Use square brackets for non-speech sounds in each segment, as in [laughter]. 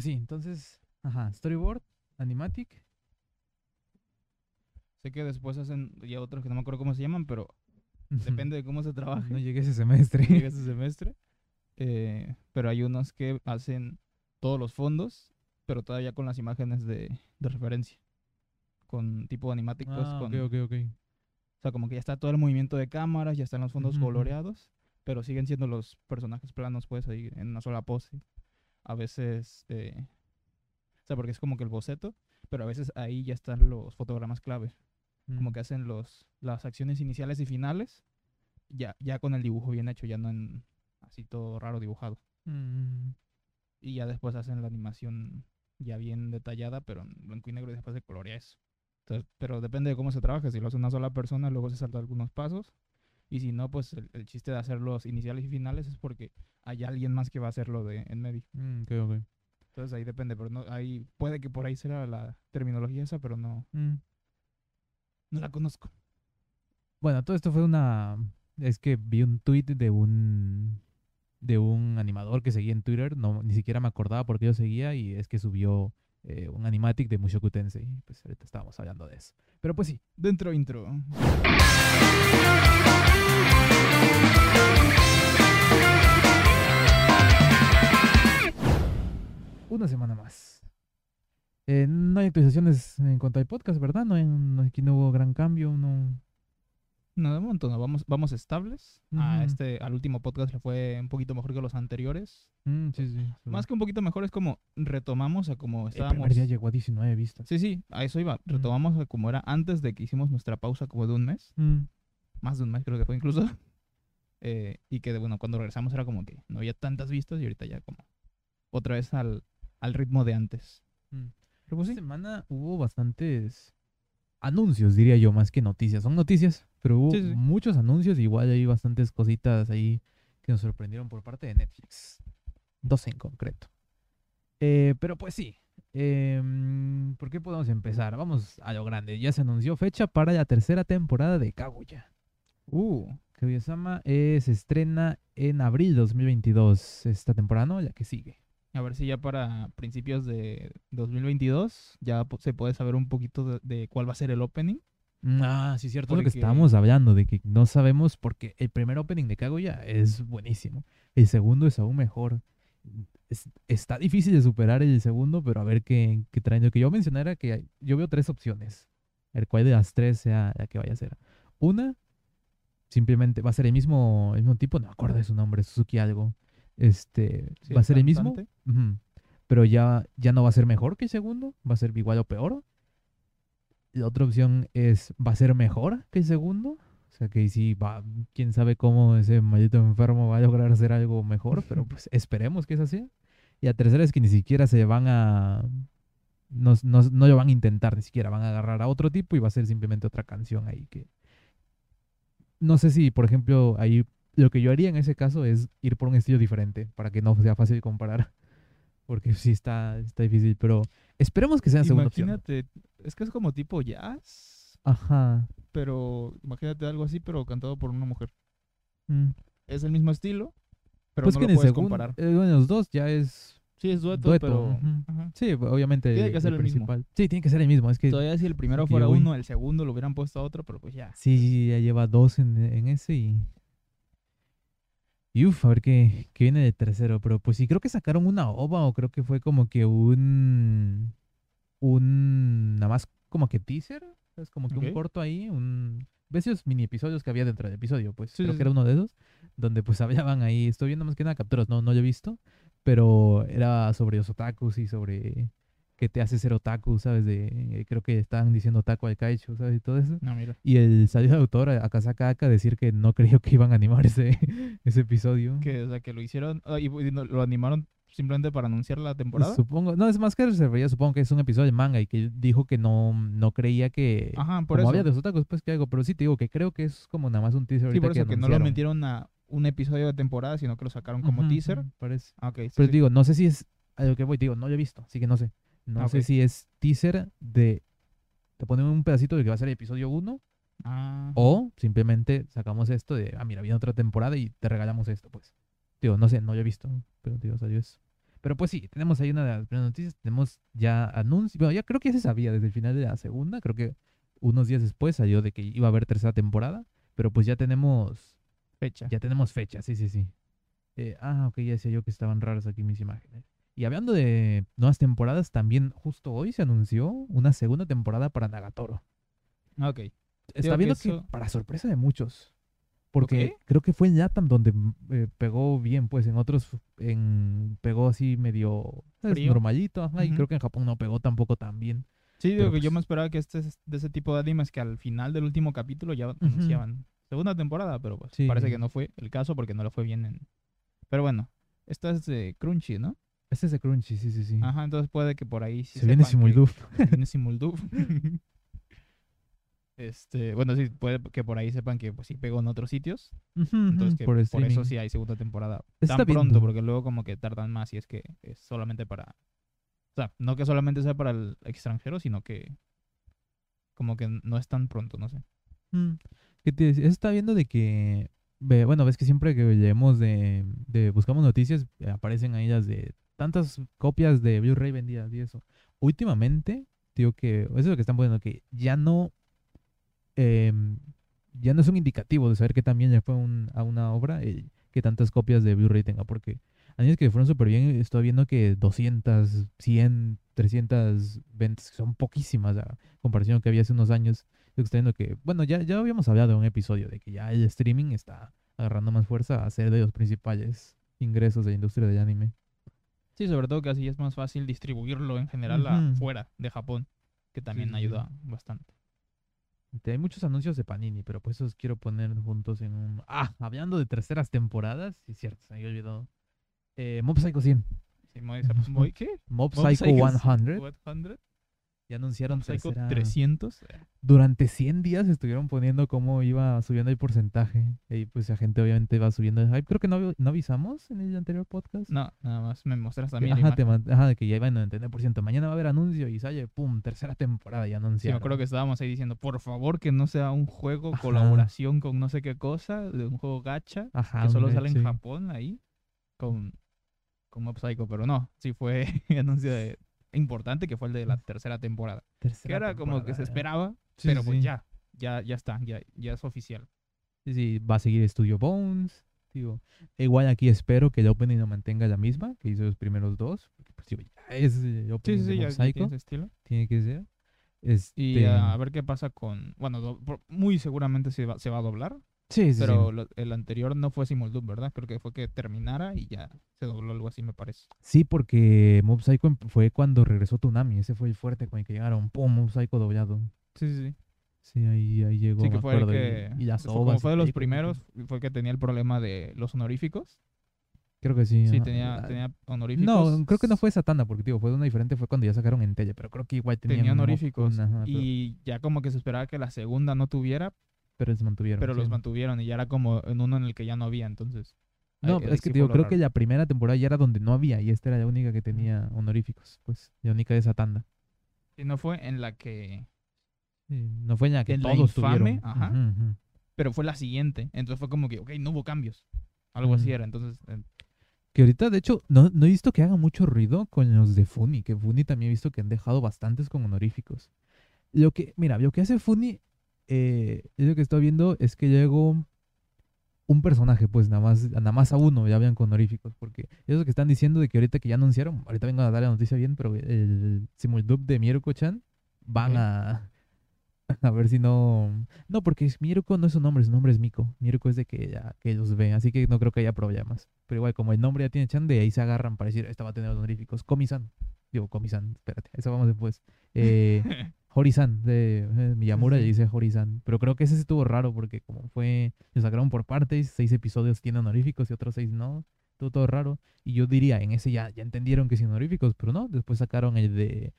pues sí, entonces, ajá, storyboard, animatic. Sé que después hacen ya otros que no me acuerdo cómo se llaman, pero depende de cómo se trabaje. No llegué ese semestre. llega ese semestre. Eh, pero hay unos que hacen todos los fondos, pero todavía con las imágenes de, de referencia. Con tipo animáticos. Ah, con, ok, ok, ok. O sea, como que ya está todo el movimiento de cámaras, ya están los fondos coloreados, pero siguen siendo los personajes planos, pues, ahí en una sola pose. A veces, eh, o sea, porque es como que el boceto, pero a veces ahí ya están los fotogramas clave, como Mm. que hacen los, las acciones iniciales y finales, ya, ya con el dibujo bien hecho, ya no en así todo raro dibujado. Mm, Y ya después hacen la animación ya bien detallada, pero en blanco y negro y después se colorea eso. Entonces, pero depende de cómo se trabaje. Si lo hace una sola persona, luego se salta algunos pasos. Y si no, pues el, el chiste de hacer los iniciales y finales es porque hay alguien más que va a hacerlo de en medio. mm. Entonces ahí depende, pero no, ahí puede que por ahí sea la terminología esa, pero no, Mm. no la conozco. Bueno, todo esto fue una. Es que vi un tweet de un. De un animador que seguía en Twitter. No, ni siquiera me acordaba por qué yo seguía. Y es que subió eh, un animatic de Mushoku Tensei. Pues ahorita estábamos hablando de eso. Pero pues sí. Dentro intro. Una semana más. Eh, no hay actualizaciones en cuanto al podcast, ¿verdad? No, hay- no- aquí no hubo gran cambio. No. No, de momento no, vamos, vamos estables. A este, al último podcast le fue un poquito mejor que los anteriores. Mm, sí, sí. Más que un poquito mejor es como retomamos a como El estábamos. primer día llegó a 19 vistas. Sí, sí, a eso iba. Retomamos a como era antes de que hicimos nuestra pausa como de un mes. Mm, Más de un mes creo que fue incluso. Eh, y que bueno, cuando regresamos era como que no había tantas vistas y ahorita ya como otra vez al, al ritmo de antes. mm. Pero pues Esta sí, semana hubo bastantes anuncios, diría yo, más que noticias. Son noticias, pero hubo Sí, sí. muchos anuncios. Igual hay bastantes cositas ahí que nos sorprendieron por parte de Netflix. Dos en concreto. Eh, pero pues sí. em, ¿Por qué podemos empezar? Vamos a lo grande. Ya se anunció fecha para la tercera temporada de Kaguya. uh, Kaguya-sama eh, se estrena en abril 2022. Esta temporada, ¿no? La que sigue. a ver si ya para principios de 2022 ya se puede saber un poquito de, de cuál va a ser el opening. Mm, Ah, sí, cierto. Es lo que Porque- estábamos hablando, de que no sabemos porque el primer opening de Kaguya es buenísimo. El segundo es aún mejor. Es- está difícil de superar el segundo, pero a ver qué, qué traen. Lo que yo mencioné era que yo veo tres opciones. El cual de las tres sea la que vaya a ser. Una, simplemente va a ser el mismo, el mismo tipo, no me acuerdo de su nombre, Suzuki algo. Este, Sí, va a ser el mismo. Pero ya, ya no va a ser mejor que el segundo, va a ser igual o peor. La otra opción es, va a ser mejor que el segundo. O sea que sí, va, quién sabe cómo ese maldito enfermo va a lograr hacer algo mejor, pero pues esperemos que es así. Y la tercera es que ni siquiera se van a... No, no, no lo van a intentar, ni siquiera van a agarrar a otro tipo y va a ser simplemente otra canción ahí que... No sé si, por ejemplo, ahí lo que yo haría en ese caso es ir por un estilo diferente para que no sea fácil comparar. [laughs] Porque sí está, está difícil, pero esperemos que sea segunda opción. Imagínate, es que es como tipo jazz, Ajá. pero imagínate algo así, pero cantado por una mujer. Mm. Es el mismo estilo, pero pues no que lo puedes segundo, comparar. eh, bueno, los dos ya es Sí, es dueto, dueto, pero... ajá. Sí, obviamente. Tiene que ser el mismo. principal. Sí, tiene que ser el mismo. Es que Todavía si el primero fuera uno, el segundo lo hubieran puesto a otro, pero pues ya. sí, ya lleva dos en, en ese y. Y uff, a ver qué, qué viene de tercero. Pero pues sí, creo que sacaron una ova o creo que fue como que un. Un. Nada más como que teaser. Es como que un corto ahí. Un. ¿Ves esos mini episodios que había dentro del episodio? Pues Sí, creo sí, que era uno de esos. Donde pues [laughs] hablaban ahí. Estoy viendo más que nada capturas, no, no lo he visto. Pero era sobre los otakus y sobre qué te hace ser otaku, ¿sabes? De, eh, creo que estaban diciendo otaku al kaicho, ¿sabes? Y todo eso. No, mira. Y el salió de autor a Akasaka Aka a decir que no creyó que iban a animar ese, [laughs] ese episodio. Que, o sea, que lo hicieron ah, y, y no- lo animaron simplemente para anunciar la temporada. Supongo, no, es más que se refería, supongo que es un episodio de manga y que dijo que no, no creía que... Ajá, por como eso. había de los otakus, pues que algo, pero sí te digo que creo que es como nada más un teaser Sí, por eso que, no lo metieron a un episodio de temporada, sino que lo sacaron como teaser. parece. Ah, sí, Pero sí. digo, no sé si es a lo que voy, digo, no lo he visto, así que no sé. No Ah, sé si es teaser de... Te ponen un pedacito de que va a ser el episodio 1 Ah, o simplemente sacamos esto de, ah, mira, viene otra temporada y te regalamos esto, pues. Digo, no sé, no lo he visto, pero digo, salió eso. Pero pues sí, tenemos ahí una de las primeras noticias. Tenemos ya anuncios. Bueno, ya creo que ya se sabía desde el final de la segunda. Creo que unos días después salió de que iba a haber tercera temporada. Pero pues ya tenemos. Fecha. Ya tenemos fecha, sí, sí, sí. Eh, ah, ok, ya decía yo que estaban raras aquí mis imágenes. Y hablando de nuevas temporadas, también justo hoy se anunció una segunda temporada para Nagatoro. Ok. Está que viendo que, para sorpresa de muchos. Porque creo que fue en Latam donde eh, pegó bien, pues en otros en, pegó así medio normalito. ajá, Y creo que en Japón no pegó tampoco tan bien. Sí, digo Pero, que yo pues- me esperaba que este es de ese tipo de animes que al final del último capítulo ya anunciaban segunda temporada, pero pues Sí. parece que no fue el caso porque no lo fue bien en... Pero bueno, esta es de Crunchy, ¿no? Este es de Crunchy, sí, sí, sí. Ajá, entonces puede que por ahí sí se viene Simuldub. se viene [laughs] Simuldub. [laughs] este, bueno, sí, puede que por ahí sepan que pues sí pegó en otros sitios. Entonces que por, eso sí hay segunda temporada Está tan pronto, viendo. porque luego como que tardan más y es que es solamente para... O sea, no que solamente sea para el extranjero, sino que como que no es tan pronto, no sé. Mm, ¿Qué te decía? Está viendo de que, bueno, ves que siempre que leemos de, buscamos noticias, eh, aparecen ahí las de tantas copias de Blu-ray vendidas y eso. Últimamente, digo que, eso es lo que están poniendo, que ya no, em, ya no es un indicativo de saber que también le fue un- a una obra el que tantas copias de Blu-ray tenga, porque años que fueron súper bien, estoy viendo que 200, 100, 300 ventas, que son poquísimas comparación que había hace unos años. Viendo que, bueno, ya, ya habíamos hablado en un episodio de que ya el streaming está agarrando más fuerza a ser de los principales ingresos de la industria del anime. Sí, sobre todo que así es más fácil distribuirlo en general Ujú. afuera de Japón, que también sí, sí. ayuda bastante. Te- Hay muchos anuncios de Panini, pero pues esos quiero poner juntos en un... Ah, hablando de terceras temporadas, sí, cierto, se me había olvidado. Eh, Mob Psycho 100. Sí, [laughs] ¿Qué? Mob Mob Psycho Psycho 100. 100? Ya anunciaron Psycho tercera... 300. Durante 100 días estuvieron poniendo cómo iba subiendo el porcentaje. Y pues la gente obviamente va subiendo el hype. Creo que no, no avisamos en el anterior podcast. No, nada más me mostras también. ajá, te ajá, de que ya iban a entender por ciento. Mañana va a haber anuncio y sale, pum, tercera temporada ya Sí, me anunciaron. acuerdo que estábamos ahí diciendo, por favor, que no sea un juego, Ajá. colaboración con no sé qué cosa, de un juego gacha, Ajá, que solo hombre, sale en sí. Japón ahí, con, con Mob Psycho, pero no, sí fue [laughs] anuncio de- importante que fue el de la tercera temporada. Que Tercera era como que se temporada. esperaba, Sí, pero sí, pues ya, ya, ya está, ya, ya es oficial. Sí, sí, va a seguir Studio Bones. Digo, igual aquí espero que el opening lo mantenga la misma que hizo los primeros dos. Porque pues digo, ya es el Sí, opening sí, de Psycho. tiene estilo. Tiene que ser. Este, Y a ver qué pasa con, bueno, do- muy seguramente se va, se va a doblar, sí, sí, sí. pero lo- el anterior no fue Simuldub, ¿verdad? Creo que fue que terminara y ya se dobló algo así, me parece. Sí, porque Mob Psycho em- fue cuando regresó Tsunami. Ese fue el fuerte con el que llegaron. Pum, Mob Psycho doblado. Sí, sí, sí. Sí, ahí, ahí llegó. Sí, que fue el acuerdo, y- que. Y, las fue- como fue de los primeros, fue que tenía el problema de los honoríficos. Creo que sí. Sí, tenía, Ah, tenía honoríficos. No, creo que no fue Satana, porque digo, fue una diferente, fue cuando ya sacaron en Tele, pero creo que igual Tenía Mob honoríficos. Kun, ajá, pero, Y ya como que se esperaba que la segunda no tuviera, pero se mantuvieron. pero los mantuvieron. Y ya era como en uno en el que ya no había, entonces. No, es que digo, creo raro. que la primera temporada ya era donde no había, y esta era la única que tenía honoríficos, pues, la única de esa tanda. Sí, no fue en la que. Sí, no fue en la que En la todos infame, tuvieron. ajá. Pero fue la siguiente. Entonces fue como que, ok, no hubo cambios. Algo así era. Entonces, eh, Que ahorita, de hecho, no, no he visto que haga mucho ruido con los de Funny, que Funny también he visto que han dejado bastantes con honoríficos. Lo que, mira, lo que hace Funny, eh, lo que estoy viendo, es que llegó un personaje, pues nada más, nada más a uno ya habían con honoríficos, porque eso que están diciendo de que ahorita que ya anunciaron, ahorita vengo a dar la noticia bien, pero el Simuldub de Miruko-chan van Ok. a, [laughs] a ver si no... No, porque Miruko no es su nombre, su nombre es Miko. Miruko es de que, ya, que los ve, así que no creo que haya problemas. Pero igual, como el nombre ya tiene Chan, de ahí se agarran para decir, esta va a tener honoríficos. Komi-san. Digo, Komi-san, espérate, eso vamos después. Eh, [laughs] Hori-san, de eh, Miyamura Sí, sí. dice Hori-san. Pero creo que ese sí estuvo raro porque como fue, lo sacaron por partes, seis episodios tienen honoríficos y otros seis no. Todo, todo raro. Y yo diría, en ese ya, ya entendieron que sin honoríficos, pero no. Después sacaron el de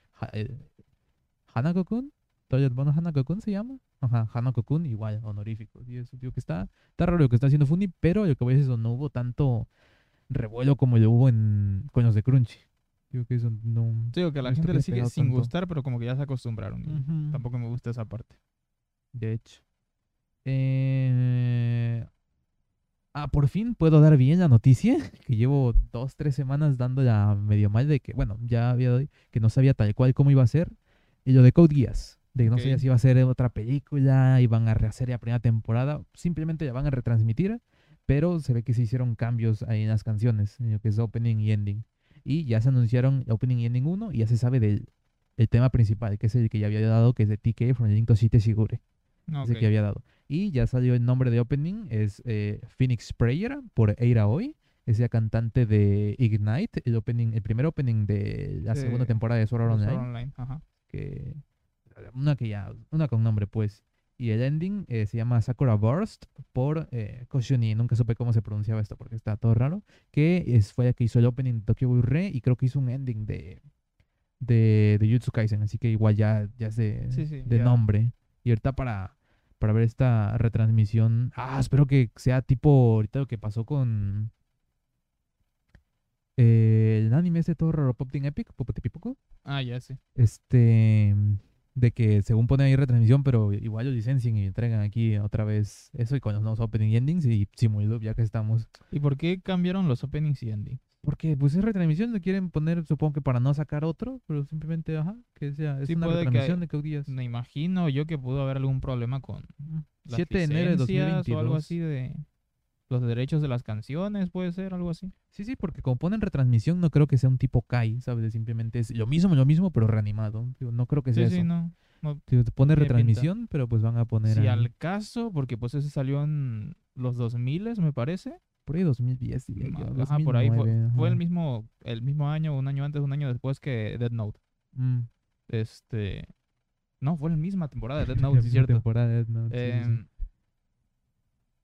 Hanako-kun. Toilet Bono Hanako-kun se llama. Ajá, Hanako-kun, igual, honoríficos. Y eso, digo que está, está raro lo que está haciendo Funny, pero lo que voy a decir es eso, no hubo tanto revuelo como lo hubo en, con los de Crunchy. Digo que eso no... digo que a la gente le sigue sin tanto. gustar, pero como que ya se acostumbraron. y Ujú. Tampoco me gusta esa parte. De hecho. Eh, Ah, por fin puedo dar bien la noticia, [laughs] que llevo dos, tres semanas dándola medio mal de que, bueno, ya había que no sabía tal cual cómo iba a ser. Y lo de Code Geass, de que no sabía si iba a ser otra película, iban a rehacer la primera temporada, simplemente la van a retransmitir, pero se ve que se hicieron cambios ahí en las canciones, en lo que es opening y ending. Y ya se anunciaron opening y ending 1 y ya se sabe del el tema principal, que es el que ya había dado, que es de TK from the Link to City Sigure. No, Es el que había dado. Y ya salió el nombre de opening, es eh, Phoenix Prayer por Eira Hoy. Es la cantante de Ignite, el opening, el primer opening de la De- segunda temporada de Sword Art Online. Online. Ajá. Que, una que ya, una con nombre pues. Y el ending eh, se llama Sakura Burst por eh, Koshuni. Nunca supe cómo se pronunciaba esto porque está todo raro. Que es, fue la que hizo el opening de Tokyo Ghoul Re y creo que hizo un ending de, de, de Jutsu Kaisen. Así que igual ya, ya de, Sí, sí, de ya. nombre. Y ahorita para, para ver esta retransmisión. Ah, espero que sea tipo ahorita lo que pasó con eh, el anime este todo raro, Pop Team Epic, Popotepipoco. Ah, ya sé. Este, de que según ponen ahí retransmisión, pero igual lo licencian y entregan aquí otra vez eso y con los nuevos opening y endings y Simuldub ya que estamos. ¿Y por qué cambiaron los openings y endings? Porque pues es retransmisión, lo quieren poner supongo que para no sacar otro, pero simplemente, ajá, que sea, es Sí, una que retransmisión de Code Geass. Me imagino yo que pudo haber algún problema con las 7 de enero de licencias 2022. o algo así de los derechos de las canciones, puede ser algo así. Sí, sí, porque como ponen retransmisión, no creo que sea un tipo Kai, ¿sabes? Simplemente es lo mismo, lo mismo, pero reanimado. No creo que sea Sí, sí, eso. no. no. Digo, te pone pinta. retransmisión, pero pues van a poner Si al caso, porque pues ese salió en los 2000 me parece. por ahí 2010, diría yo, Ajá, por ahí fue, 2009, fue el mismo el mismo año, un año antes, un año después que Dead Note. Mm. Este, no, fue la misma temporada de [laughs] Dead Note, sí es misma cierto. temporada de Death Note, sí, sí, sí. Em,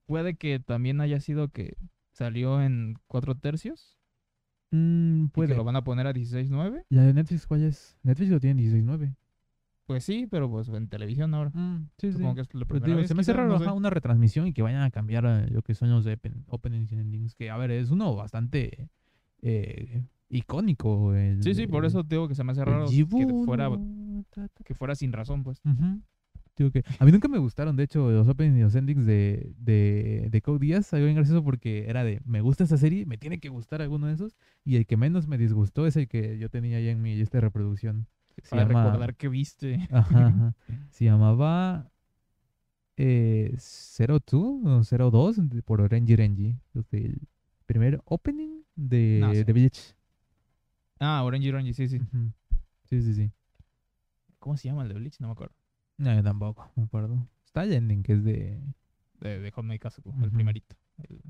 puede que también haya sido que salió en cuatro tercios Mm, y que puede. lo van a poner a 16.9. ¿La de Netflix cuál es? Netflix lo tiene en 16.9. Pues sí, pero pues en televisión ahora. Mm, sí, sí. Supongo que es la te primera digo, vez. se me hace raro no una retransmisión y que vayan a cambiar lo que son los open- y endings. Que, a ver, es uno bastante eh, icónico. el- Sí, sí, por eso te digo que se me hace raro que fuera, que fuera sin razón, pues. Ujú. Digo que a mí nunca me gustaron, de hecho, los openings y los endings de, de, de Code Geass. Algo bien gracioso porque era de, me gusta esta serie, me tiene que gustar alguno de esos. Y el que menos me disgustó es el que yo tenía ya en mi lista de reproducción. Se Para llama- recordar que viste. Ajá, ajá. [laughs] Se llamaba eh, 02 o 02 de- por Renji Renji. Del primer opening de, No de Bleach. Ah, Orange Orange, sí, sí. Sí, sí, sí. ¿Cómo se llama el de Bleach? No me acuerdo. No, yo tampoco, me acuerdo. Está el ending, que es de... De, de Hotmate Kazuko, el Ujú. primerito. El-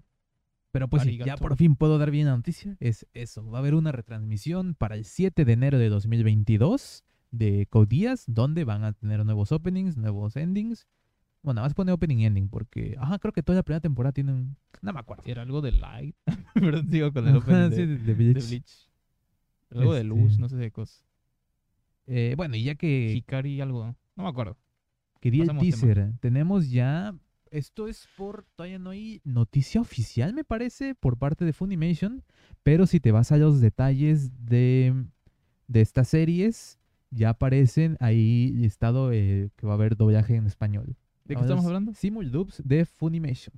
Pero pues sí, ya por fin puedo dar bien la noticia. Es eso, va a haber una retransmisión para el 7 de enero de 2022 de Code Geass, donde van a tener nuevos openings, nuevos endings. Bueno, vas a poner opening y ending porque, ajá, creo que toda la primera temporada tiene un... No me acuerdo. Era algo de Light. [laughs] Perdón, digo con el opening sí, de, de, de de Bleach. Bleach. Algo de luz, Este- no sé de cosas. Eh, bueno, y ya que, Hikari algo. No me acuerdo. que di el pasamos tema. teaser, tenemos ya... Esto es por... Todavía no hay noticia oficial, me parece, por parte de Funimation. Pero si te vas a los detalles de, de estas series, ya aparecen ahí listado eh, que va a haber doblaje en español. ¿De qué Ahora estamos es hablando? Simuldubs de Funimation.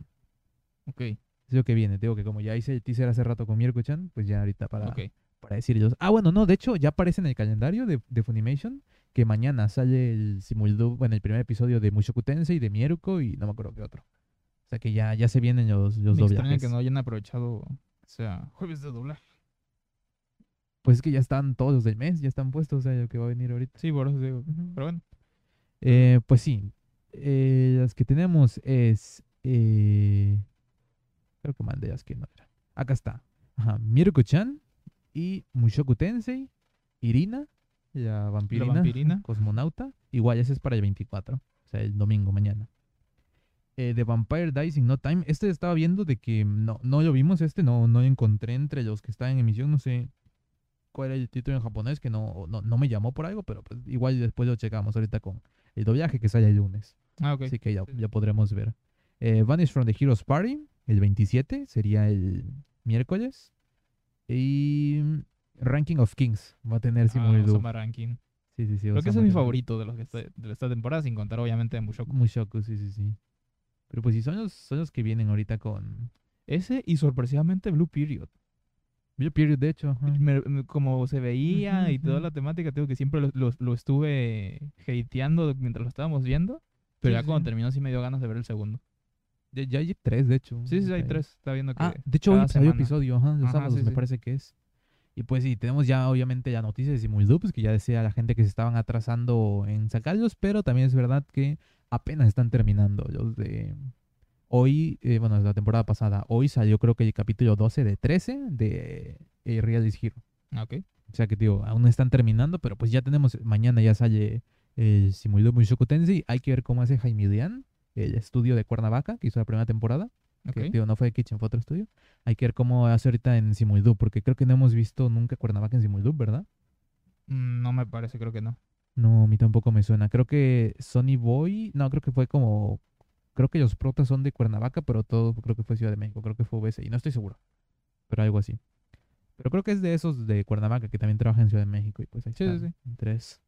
Ok, Es lo que viene. Digo que como ya hice el teaser hace rato con Mirko-chan, pues ya ahorita para, ok. para decir ellos. Ah, bueno, no, de hecho ya aparece en el calendario de, de Funimation que mañana sale el Simuldub, bueno, el primer episodio de Mushoku Tensei, de Mieruko y no me acuerdo qué otro. O sea que ya, ya se vienen los, los Me extraña doblajes. que no hayan aprovechado, o sea, jueves de doblaje. Pues es que ya están todos los del mes, ya están puestos, o sea, lo que va a venir ahorita. Sí, por eso digo. Pero bueno, Eh, pues sí. Eh, las que tenemos es. eh, creo que mandé las que no eran. Acá está. Ajá. Miruko-chan y Mushoku Tensei. Irina, la vampirina. vampirina. [laughs] Cosmonauta. Igual, ese es para el 24. O sea, el domingo, mañana. Eh, The Vampire Dies in No Time. Este estaba viendo de que no, no lo vimos. Este no, no lo encontré entre los que están en emisión. No sé cuál era el título en japonés, que no, no, no me llamó por algo, pero pues igual después lo checamos ahorita con el doblaje que sale el lunes. ah, ok. Así que ya, ya podremos ver. Eh, Vanish from the Heroes Party, el 27, sería el miércoles. Y Ranking of Kings va a tener Ah, Simuldub. Osama Ranking. Sí, sí, sí. Creo que ese es mi favorito de los que está- de esta temporada, sin contar obviamente a Mushoku. Mushoku, sí, sí, sí. Pero pues sí, son los, son los que vienen ahorita con... Ese y sorpresivamente Blue Period. Blue Period, de hecho. ajá. Me- me- como se veía y toda la temática, tengo que siempre lo, lo- lo estuve hateando mientras lo estábamos viendo. Pero Sí, ya cuando terminó sí me dio ganas de ver el segundo. Ya, ya hay tres, de hecho. Sí, sí, hay tres. Está viendo que Ah, de hecho, hoy salió episodio, ajá, los Ajá, sábados sí, me parece que es. Y pues sí, tenemos ya obviamente ya noticias de Simuldub, pues que ya decía la gente que se estaban atrasando en sacarlos, pero también es verdad que apenas están terminando los de... Hoy, eh, bueno, es la temporada pasada, hoy salió creo que el capítulo 12 de 13 de eh, Realist Hero. Ah, ok. O sea que, digo, aún están terminando, pero pues ya tenemos, mañana ya sale el Simuldub Mushoku Tensei. Hay que ver cómo hace Jaime Lian, el estudio de Cuernavaca, que hizo la primera temporada que ok. digo, no fue de Kitchen, fue otro estudio. Hay que ver cómo hace ahorita en Simuldub, porque creo que no hemos visto nunca Cuernavaca en Simuldub, ¿verdad? Mm, No me parece, creo que no. No, a mí tampoco me suena. Creo que Sony Boy, no, creo que fue como, creo que los protas son de Cuernavaca, pero todo creo que fue Ciudad de México, creo que fue UBS, y no estoy seguro, pero algo así. Pero creo que es de esos de Cuernavaca que también trabajan en Ciudad de México, y pues ahí Sí, sí, tres.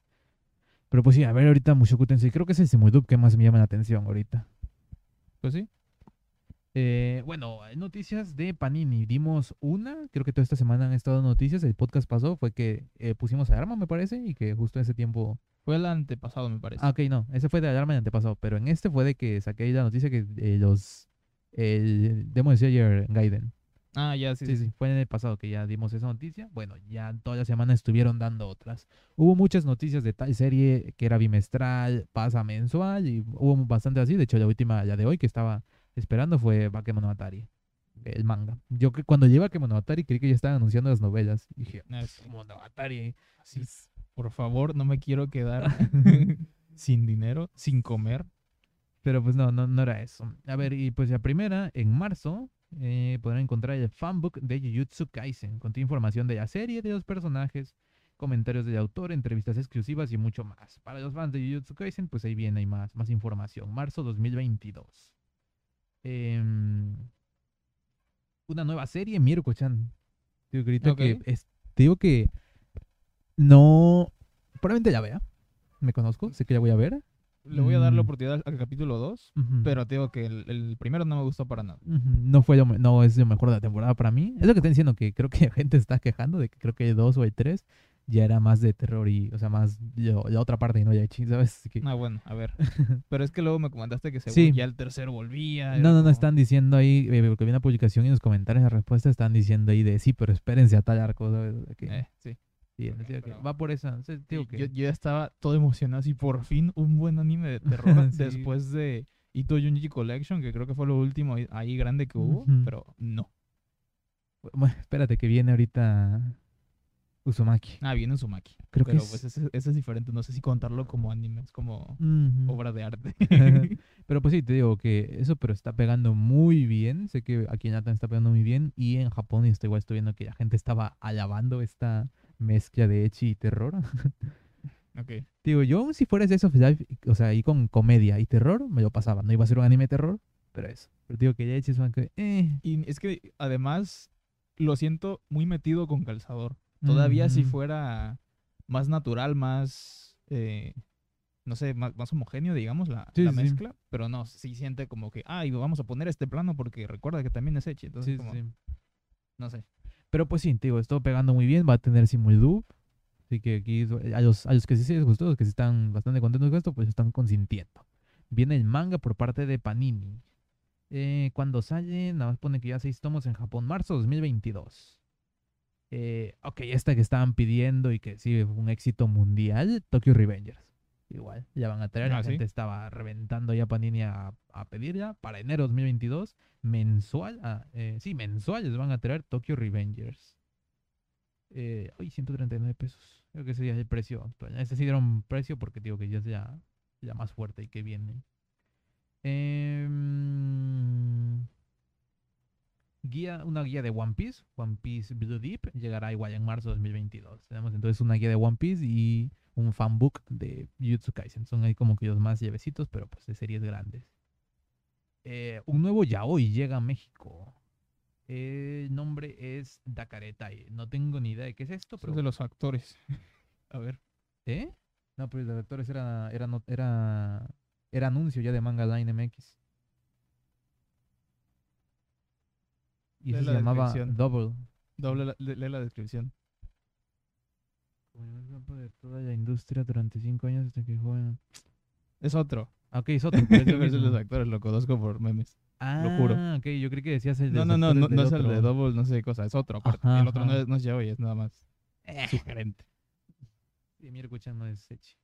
Pero pues sí, a ver ahorita Mushoku Tensei, creo que es el Simuldub que más me llama la atención ahorita. Pues sí. Eh, bueno, hay noticias de Panini. Dimos una, creo que toda esta semana han estado noticias. El podcast pasó fue que eh, pusimos alarma, me parece, y que justo en ese tiempo. Fue el antepasado, me parece. Ah, ok, no, ese fue de alarma el antepasado, pero en este fue de que saqué la noticia que eh, los. El Demon Slayer Gaiden. Ah, ya, sí, Sí, sí, fue en el pasado que ya dimos esa noticia. Bueno, ya toda la semana estuvieron dando otras. Hubo muchas noticias de tal serie que era bimestral, pasa mensual, y hubo bastante así. De hecho, la última, la de hoy que estaba esperando fue Bakemonogatari, el manga. Yo que cuando lleva Bakemonogatari creí que ya estaban anunciando las novelas. Y dije, Ah, sí. Monogatari. Sí, Por favor, no me quiero quedar [laughs] [laughs] sin dinero, sin comer. Pero pues no, no, no era eso. A ver, y pues la primera, en marzo, eh, podrán encontrar el fanbook de Jujutsu Kaisen. Contiene información de la serie, de los personajes, comentarios del autor, entrevistas exclusivas y mucho más. Para los fans de Jujutsu Kaisen, pues ahí viene hay más, más información. Marzo 2022. Em, una nueva serie, Mirko-chan. Digo que ahorita Ok. que es- te digo que no... Probablemente ya vea. Me conozco, sé que ya voy a ver. Le voy a dar la Mm. oportunidad al, al capítulo 2, Ujú. pero te digo que el, el primero no me gustó para nada. Ujú, No fue lo no es lo mejor de la temporada para mí. Es lo que están diciendo, que creo que [laughs] la gente está quejando de que creo que el 2 o el 3 ya era más de terror y, o sea, más la otra parte y no ya ching, ¿sabes? Así que- Ah, bueno, a ver. [laughs] Pero es que luego me comentaste que según Sí. ya el tercero volvía. no, no, no, como- están diciendo ahí, eh, porque vi una publicación y en los comentarios la respuesta están diciendo ahí de sí, pero espérense a tal arco, ¿sabes? De que- Eh, sí. sí, ok, digo que va por esa. o sea, digo Y que- Yo, yo ya estaba todo emocionado así, por fin un buen anime de [laughs] terror después de Ito Junji Collection, que creo que fue lo último ahí- grande que hubo, Ujú. pero no. Bueno, espérate que viene ahorita Uzumaki. Ah, viene Uzumaki. Creo que pero es- pues ese, ese es diferente, no sé si contarlo como anime, es como obra de arte. [laughs] [laughs] Pero pues sí, te digo que eso, pero está pegando muy bien. Sé que aquí en Latam está pegando muy bien. Y en Japón, estoy, igual estoy viendo que la gente estaba alabando esta mezcla de Echi y terror. [laughs] ok. digo, yo si fuera eso, o sea, ahí con comedia y terror, me lo pasaba. No iba a ser un anime de terror, pero eso. Pero digo que ya Echi es un que, eh. Y es que además lo siento muy metido con calzador. Todavía si Ujú. fuera más natural, más, eh, no sé, más, más homogéneo, digamos, la, Sí, la sí. mezcla. Pero no, sí siente como que, ah, y vamos a poner este plano porque recuerda que también es Echi. Entonces, Sí, como, no sé. Pero pues sí, te digo, estuvo pegando muy bien. Va a tener Simuldub. Así que aquí a los, a los que sí se les gustó, los que sí están bastante contentos con esto, pues están consintiendo. Viene el manga por parte de Panini. Eh, cuando sale, nada más pone que ya seis tomos en Japón, marzo 2022. Eh, ok, esta que estaban pidiendo y que sí fue un éxito mundial, Tokyo Revengers. Igual, ya van a traer, Ah, la ¿sí? gente estaba reventando ya Panini a, a pedir ya para enero 2022, mensual, ah, eh, sí, mensuales van a traer Tokyo Revengers. Eh, uy, 139 pesos. Creo que ese ya es el precio actual. Este sí dieron precio porque digo que ya es ya, ya más fuerte y que viene. Em, guía, una guía de One Piece, One Piece Blue Deep, llegará igual en marzo de 2022. Tenemos entonces una guía de One Piece y un fanbook de Jujutsu Kaisen. Son ahí como que los más llevecitos, pero pues de series grandes. Eh, un nuevo yaoi llega a México. El nombre es Dakaretai. No tengo ni idea de qué es esto, pero... es de los actores. [laughs] a ver. ¿Eh? No, pero de actores era, era, era, era anuncio ya de Manga Line MX. Y Lee ese se la llamaba. Double. Doble la- le- lee la descripción. Como el campo de toda la industria durante cinco años hasta que joven. Es otro. Ah, ok, es otro. pero es el de los actores, lo conozco por memes. Ah, lo juro. ok, yo creí que decías el de No, no, no, no, no es el de. Double, no sé qué cosa, es otro. aparte. Ajá, el otro no es, no es Joey, es nada más Eh, sugerente. sí, mi escuchan no es Sechi.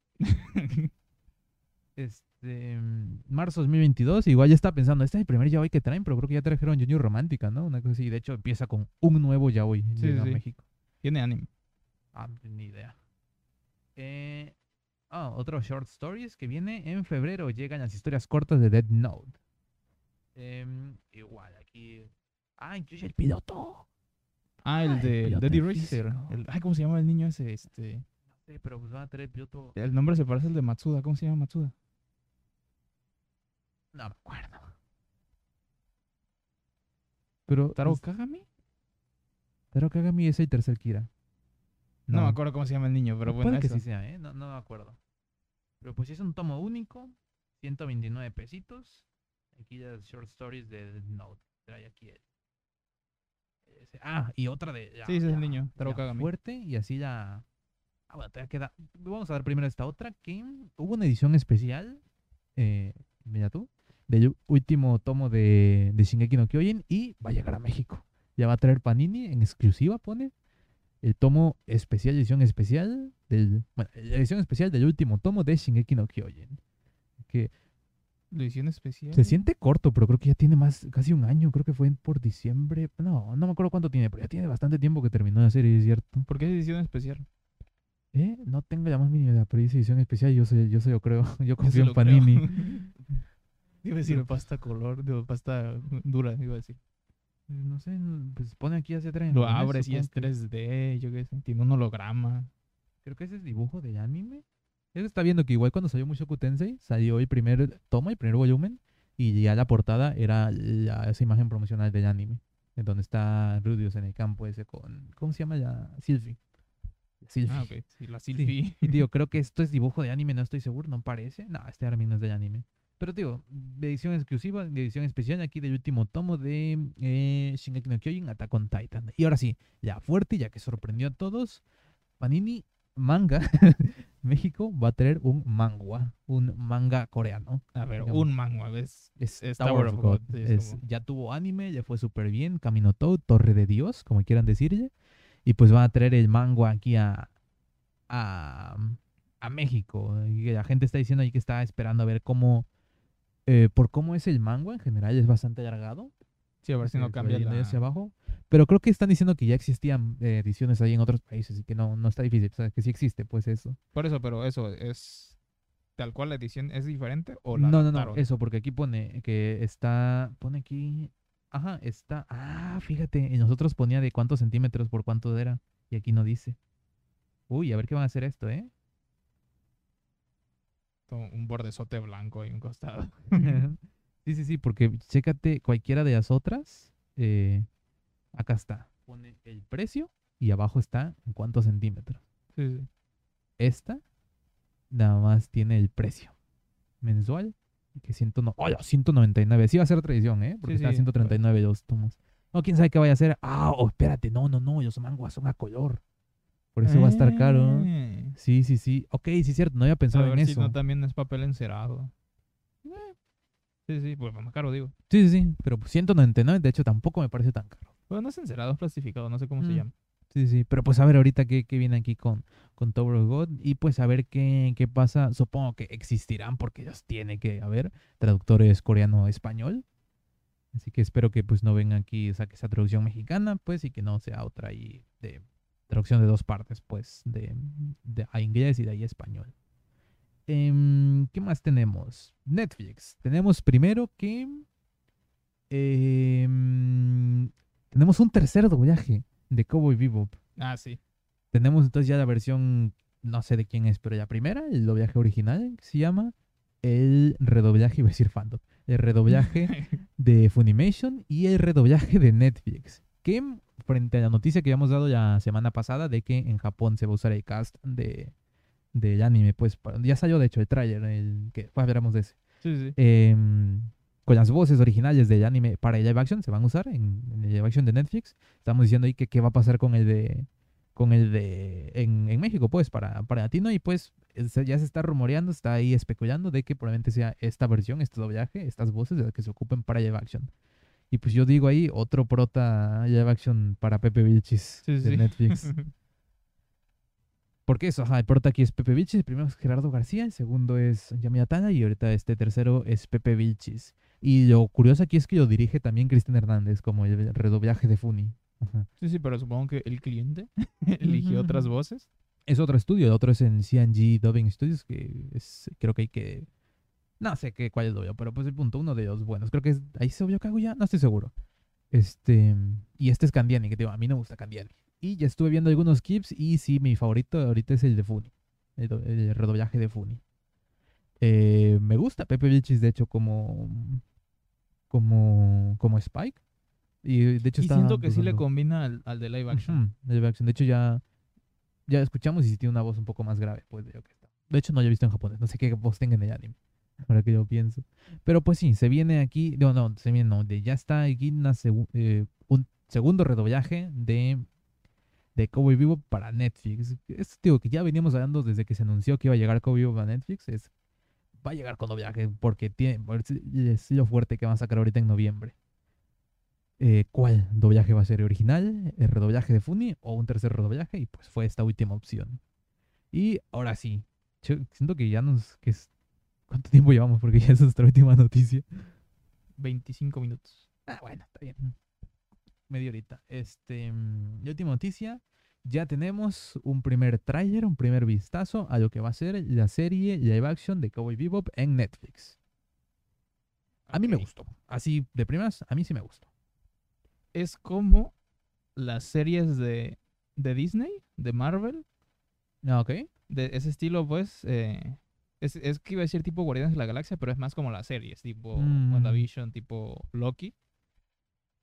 Este, mm, marzo 2022, igual ya estaba pensando, este es el primer yaoi que traen, pero creo que ya trajeron Junior Romántica, ¿no? Una cosa así, de hecho empieza con un nuevo yaoi Sí, llega sí. a México. Tiene anime. Ah, ni idea. Eh, ah, otro short stories que viene en febrero, llegan las historias cortas de Dead Note. Em, igual, aquí... Ah, incluye el piloto. Ah, el el de piloto Daddy Racer. El- ay, ¿cómo se llama el niño ese? Este, No sé, pero pues van a traer el piloto... el nombre se parece al de Matsuda. ¿Cómo se llama Matsuda? No me acuerdo. Pero... ¿Taro pues, Kagami? Taro Kagami es el tercer Kira. No. me acuerdo cómo se llama el niño, pero bueno, Puede que sí sea, ¿eh? No, no me acuerdo. Pero pues sí es un tomo único, 129 pesitos. Aquí las short stories de Death Note. Trae aquí el... Ah, y otra de... ya- Sí, ese es el niño, Taro Kagami. Fuerte y así la... Ah, bueno, todavía queda... Vamos a ver primero esta otra que hubo una edición especial, eh, mira tú, del último tomo de, de Shingeki no Kyojin y va a llegar a México. Ya va a traer Panini en exclusiva, pone el tomo especial, edición especial del... Bueno, la edición especial del último tomo de Shingeki no Kyojin. Que ¿La edición especial? se siente corto, pero creo que ya tiene más, casi un año, creo que fue por diciembre. No, no me acuerdo cuánto tiene, pero ya tiene bastante tiempo que terminó la serie, es cierto. ¿Por qué es edición especial? ¿Eh? No tengo la más mínima idea, pero dice edición especial, yo sé, yo sé, yo creo, [laughs] yo confío en. Panini. [laughs] iba a decir pasta color, digo, pasta dura, iba a decir. No sé, pues pone aquí hacia atrás. Lo abres y es 3D, yo qué sé, tiene un holograma. Creo que ese es dibujo de anime. Eso está viendo que igual cuando salió Mushoku Tensei, salió el primer tomo, el primer volumen, y ya la portada era la- esa imagen promocional del anime. En donde está Rudius en el campo ese con... ¿Cómo se llama ya? Sylvie. Sylvie. Ah, ok, sí, la Sí. Silphi. Y digo, [laughs] creo que esto es dibujo de anime, no estoy seguro, no parece. No, este anime no es de anime. Pero digo, de edición exclusiva, de edición especial aquí del último tomo de eh, Shingeki no Kyojin, Attack on Titan. Y ahora sí, ya fuerte, ya que sorprendió a todos, Panini Manga [laughs] México va a traer un manga, un manga coreano. A ver, Digamos. un manga. Es, Es Tower Tower of God. God, sí, es Es- como- Ya tuvo anime, ya fue súper bien. Camino Toad, Torre de Dios, como quieran decirle. Y pues van a traer el manga aquí a, a, a México. Y la gente está diciendo ahí que está esperando a ver cómo, eh, por cómo es el manga en general, es bastante alargado. Sí, a ver si no cambia la... hacia abajo. Pero creo que están diciendo que ya existían eh, ediciones ahí en otros países y que no, no está difícil. O sea, que sí existe, pues eso. Por eso, pero eso es... ¿Tal cual la edición es diferente o la No, no, no, eso, porque aquí pone que está, pone aquí, ajá, está, ah, fíjate, y nosotros ponía de cuántos centímetros por cuánto era, y aquí no dice. Uy, a ver qué van a hacer esto, ¿eh? Un bordezote blanco y un costado. [laughs] sí, sí, sí, porque chécate cualquiera de las otras, eh, acá está, pone el precio y abajo está en cuántos centímetros. Sí, sí. Esta nada más tiene el precio mensual, que ciento no, ¡Hola! 199, sí va a ser otra edición, ¿eh? Porque Sí, está a sí, 139 los tomos. No, quién sabe qué vaya a hacer. Ah, oh, espérate, no, no, no, los manguas son a color. Por eso va a estar caro. Eh. Sí, sí, sí. Ok, sí es cierto, no había A pensado en ver si eso. no también es papel encerado. Sí, sí, pues más caro digo. Sí, sí, sí, pero pues 199 de hecho tampoco me parece tan caro. Bueno, no es encerado, es plastificado, no sé cómo se Mm. llama. Sí, sí, pero pues a ver ahorita qué, qué viene aquí con, con Tower of God y pues a ver qué, qué pasa. Supongo que existirán porque ellos tienen que haber traductores coreano-español. Así que espero que pues no venga aquí, saque esa traducción mexicana, pues, y que no sea otra ahí de traducción de dos partes, pues, de, de a inglés y de ahí a español. Em, ¿Qué más tenemos? Netflix. Tenemos primero que... em, tenemos un tercer doblaje de Cowboy Bebop. Ah, sí. Tenemos entonces ya la versión, no sé de quién es, pero la primera, el doblaje original, que se llama el redoblaje, iba a decir fandom, el redoblaje [laughs] de Funimation y el redoblaje de Netflix. Que frente a la noticia que habíamos dado la semana pasada de que en Japón se va a usar el cast de del anime, pues ya salió de hecho el tráiler, el que pues, hablaremos de ese. sí, sí. Em, con las voces originales del anime para el live action, se van a usar en, en el live action de Netflix. Estamos diciendo ahí que qué va a pasar con el de con el de en, en México, pues, para, para latino, y pues es- ya se está rumoreando, está ahí especulando de que probablemente sea esta versión, este doblaje, estas voces de las que se ocupen para live action. Y pues yo digo ahí, otro prota live action para Pepe Vilchis Sí, de sí. Netflix. [laughs] Porque eso, ajá, el prota aquí es Pepe Vilchis, el primero es Gerardo García, el segundo es Yami Atana y ahorita este tercero es Pepe Vilchis. Y lo curioso aquí es que lo dirige también Cristian Hernández, como el redoblaje de Funi. Ajá. Sí, sí, pero supongo que el cliente [laughs] eligió otras voces. Es otro estudio, el otro es en CNG Dubbing Studios, que es, creo que hay que... No sé qué, cuál es el dobleo, pero pues el punto uno de los buenos. Creo que es... Ahí se dobló Kaguya, no estoy seguro. Este... Y este es Candiani, que digo, a mí no me gusta Candiani. Y ya estuve viendo algunos clips y sí, mi favorito ahorita es el de Funi. El, el redoblaje de Funi. Eh, me gusta Pepe Vilchis, de hecho, como... Como... Como Spike. Y de hecho Y está siento que sí le combina al, al de live action. Live action. De hecho, ya, ya escuchamos y sí tiene una voz un poco más grave. Pues, de, lo que está. de hecho, no lo he visto en japonés. No sé qué voz tenga en el anime. [laughs] Ahora que yo pienso. Pero pues sí, se viene aquí. No, no, se viene, no. De, ya está aquí una segu- eh, un segundo redoblaje de, de Cowboy Vivo para Netflix. Es digo que ya veníamos hablando desde que se anunció que iba a llegar Cowboy Vivo para Netflix. Es, va a llegar con doblaje porque tiene es- lo fuerte que van a sacar ahorita en noviembre eh, cuál doblaje va a ser original, el redoblaje de Funi o un tercer redoblaje y pues fue esta última opción. Y ahora sí, siento que ya nos... Que es, ¿Cuánto tiempo llevamos? Porque ya es nuestra última noticia. 25 minutos. Ah, bueno, está bien. Media horita. Este, mm, la última noticia. Ya tenemos un primer tráiler, un primer vistazo a lo que va a ser la serie live action de Cowboy Bebop en Netflix. A mí me gustó. Así de primas, a mí sí me gustó. Es como las series de, de Disney, de Marvel, Ah, ok. de ese estilo, pues. eh, es, es que iba a decir tipo Guardianes de la Galaxia, pero es más como las series, tipo Mm. WandaVision, tipo Loki,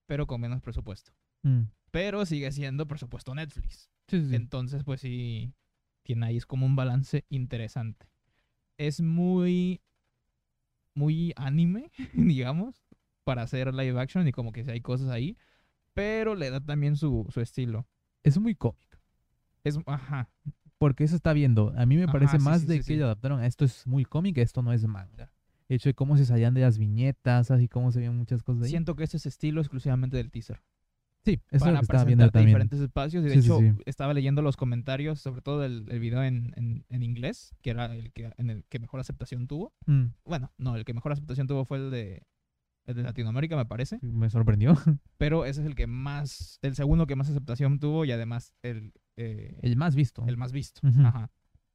pero con menos presupuesto. Mm. Pero sigue siendo presupuesto Netflix. Sí, sí, sí. Entonces, pues sí, tiene ahí es como un balance interesante. Es muy, muy anime, [laughs] digamos, para hacer live action y como que sí hay cosas ahí, pero le da también su, su estilo. Es muy cómico. Es, ajá, Porque eso está viendo. A mí me Ajá, parece sí, más sí, de sí, que adaptaron a esto es muy cómico, esto no es manga. El hecho de cómo se salían de las viñetas, así como se veían muchas cosas ahí. siento que este es estilo exclusivamente del teaser. sí, eso es lo para que estaba viendo también. diferentes espacios. Y de Sí, sí, hecho, estaba leyendo los comentarios, sobre todo el, el video en, en, en inglés, que era el que, en el que mejor aceptación tuvo. Mm, Bueno, no, el que mejor aceptación tuvo fue el de, el de Latinoamérica, me parece. me sorprendió. [laughs] Pero ese es el que más, el segundo que más aceptación tuvo y además el, eh, El más visto. el más visto. Ajá.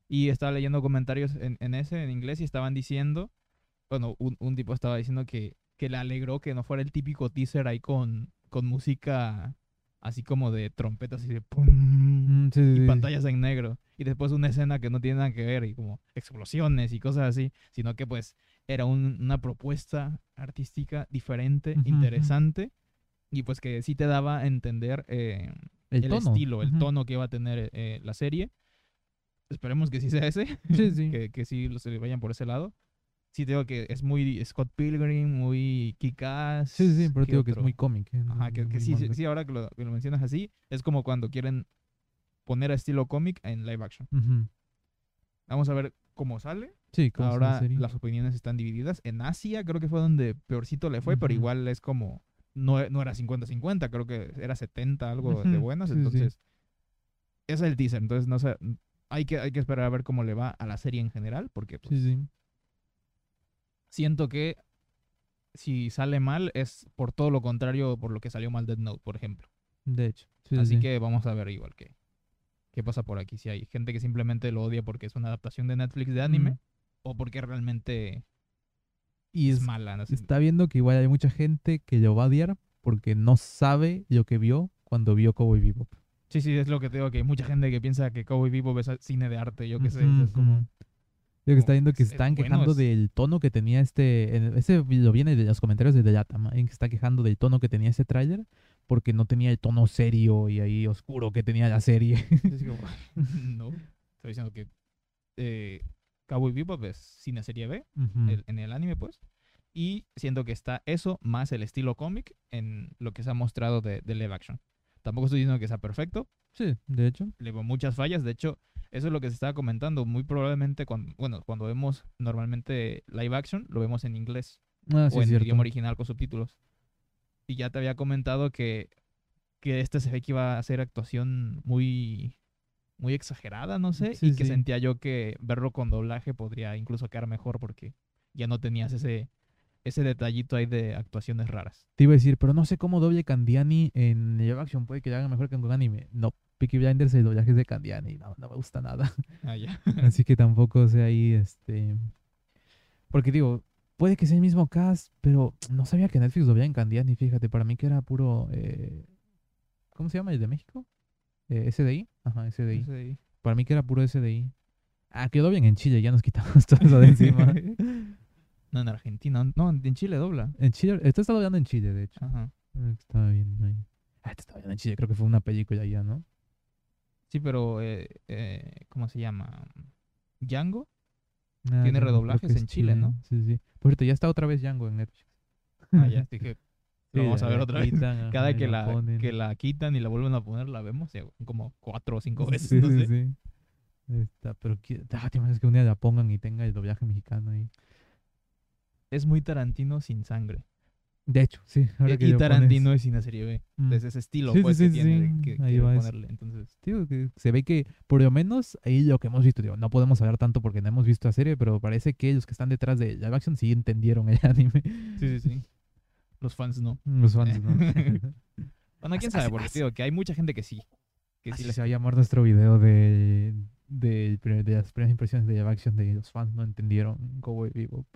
Y estaba leyendo comentarios en, en ese, en inglés, y estaban diciendo, bueno, un, un tipo estaba diciendo que, que le alegró que no fuera el típico teaser ahí con, con música así como de trompetas y de pum, Mm, sí, sí, y sí. pantallas en negro. Y después una escena que no tiene nada que ver y como explosiones y cosas así, sino que pues era un- una propuesta artística diferente, interesante y pues que sí te daba a entender eh, El, el, estilo, el tono que iba a tener eh, la serie. Esperemos que sí sea ese, [laughs] Sí, sí. que, que sí se vayan por ese lado. Sí, te digo que es muy Scott Pilgrim, muy Kick-Ass. Sí, sí, pero ¿qué te digo que es otro? muy cómico. eh, Ajá, que, que sí, sí, sí, ahora que lo, que lo mencionas así, es como cuando quieren poner a estilo cómic en live action. Ujú. Vamos a ver cómo sale. Sí, Ahora las opiniones están divididas. En Asia creo que fue donde peorcito le fue, pero Ujú. igual es como, no, no era 50-50, creo que era 70 algo de buenas. sí, sí, sí. entonces, es el teaser. Entonces, no sé, hay que, hay que esperar a ver cómo le va a la serie en general, porque pues, Sí, siento que si sale mal es por todo lo contrario por lo que salió mal Dead Note, por ejemplo. De hecho. Sí, sí, Así sí. que vamos a ver igual que qué pasa por aquí. Si hay gente que simplemente lo odia porque es una adaptación de Netflix de anime Mm. o porque realmente Y es, mala. no sé. está viendo que igual hay mucha gente que lo va a odiar porque no sabe lo que vio cuando vio Cowboy Bebop. Sí, sí, es lo que te digo, que hay mucha gente que piensa que Cowboy Vivo es cine de arte, yo qué sé. Es como... Yo que está viendo que es- están bueno, quejando del tono que tenía este. en- Ese lo viene de los comentarios de Delatama, en que está quejando del tono que tenía ese tráiler porque no tenía el tono serio y ahí oscuro que tenía la serie. [laughs] [laughs] no, estoy diciendo que eh, Cowboy Vivo es cine serie B Ujú. el- en el anime, pues. Y siento que está eso más el estilo cómic en lo que se ha mostrado de, de live action. Tampoco estoy diciendo que sea perfecto, Sí, de hecho. le veo muchas fallas. De hecho, eso es lo que se estaba comentando. Muy probablemente, cuando, bueno, cuando vemos normalmente live action, lo vemos en inglés Ah, sí, o en cierto. idioma original con subtítulos. Y ya te había comentado que, que este se ve que iba a ser actuación muy, muy exagerada, no sé. Sí, y que sí. sentía yo que verlo con doblaje podría incluso quedar mejor porque ya no tenías ese, ese detallito ahí de actuaciones raras. Te iba a decir, pero no sé cómo doble Candiani en live action. Puede que haga mejor que en un anime. No, Peaky Blinders el doblaje es de Candiani. No, no me gusta nada. Ah. [laughs] Así que tampoco sé ahí, este... Porque digo, puede que sea el mismo cast, pero no sabía que Netflix dobla en Candiani, fíjate. Para mí que era puro... eh, ¿Cómo se llama el de México? Eh, ¿SDI? Ajá, SDI. Ahí. Para mí que era puro SDI. Ah, quedó bien en Chile, ya nos quitamos [laughs] todo eso de encima. [laughs] no, en Argentina. No, en Chile dobla. en Chile, esto está doblando en Chile, de hecho. Ajá. Ah, Estaba bien ahí. Ah, este estaba bien en Chile, creo que fue una película ya, ¿no? Sí, pero, eh, eh, ¿cómo se llama? Django. Ah, Tiene redoblajes en Chile, ¿no? Sí, sí. Por cierto, ya está otra vez Django en Netflix. Ah, ya, dije, [laughs] Sí, vamos a la- ver la otra vez. ajá, Cada que la, que la quitan y la vuelven a poner, la vemos como cuatro o cinco veces. Sí, no sí, sé. sí. Está, pero ah, te imaginas que un día la pongan y tenga el doblaje mexicano ahí. Es muy Tarantino sin sangre. De hecho, sí. ahora Y, que y Tarantino pones. es cine serie B. Mm. Es ese estilo, Sí, pues, sí, que sí, tiene que Ahí va ponerle. Entonces, que se ve que, por lo menos, ahí lo que hemos visto, digo, no podemos hablar tanto porque no hemos visto la serie, pero parece que los que están detrás de live action sí entendieron el [laughs] anime. sí, sí, sí. Los fans no. Los fans, ¿no? [laughs] Bueno, quién Así- sabe, porque digo que hay mucha gente que sí. Que sí Así les se va a llamar nuestro video de, de, de las primeras impresiones de live action de los fans no entendieron Cowboy Bebop.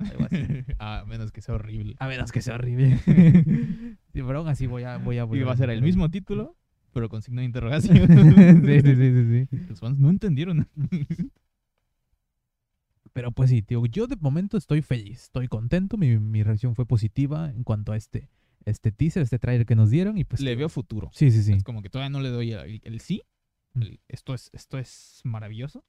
Algo así. [laughs] A menos que sea horrible. A menos que sea horrible. [laughs] sí, pero aún así voy a... Voy a Y va a ser el mismo título, pero con signo de interrogación. sí, sí, sí, sí, sí. Los fans no entendieron. Pero pues sí, tío, yo de momento estoy feliz, estoy contento, mi, mi reacción fue positiva en cuanto a este, este teaser, este trailer que nos dieron y pues... Le veo futuro. Sí, sí, sí. Es como que todavía no le doy el, el sí. Mm. el esto, es, esto es maravilloso.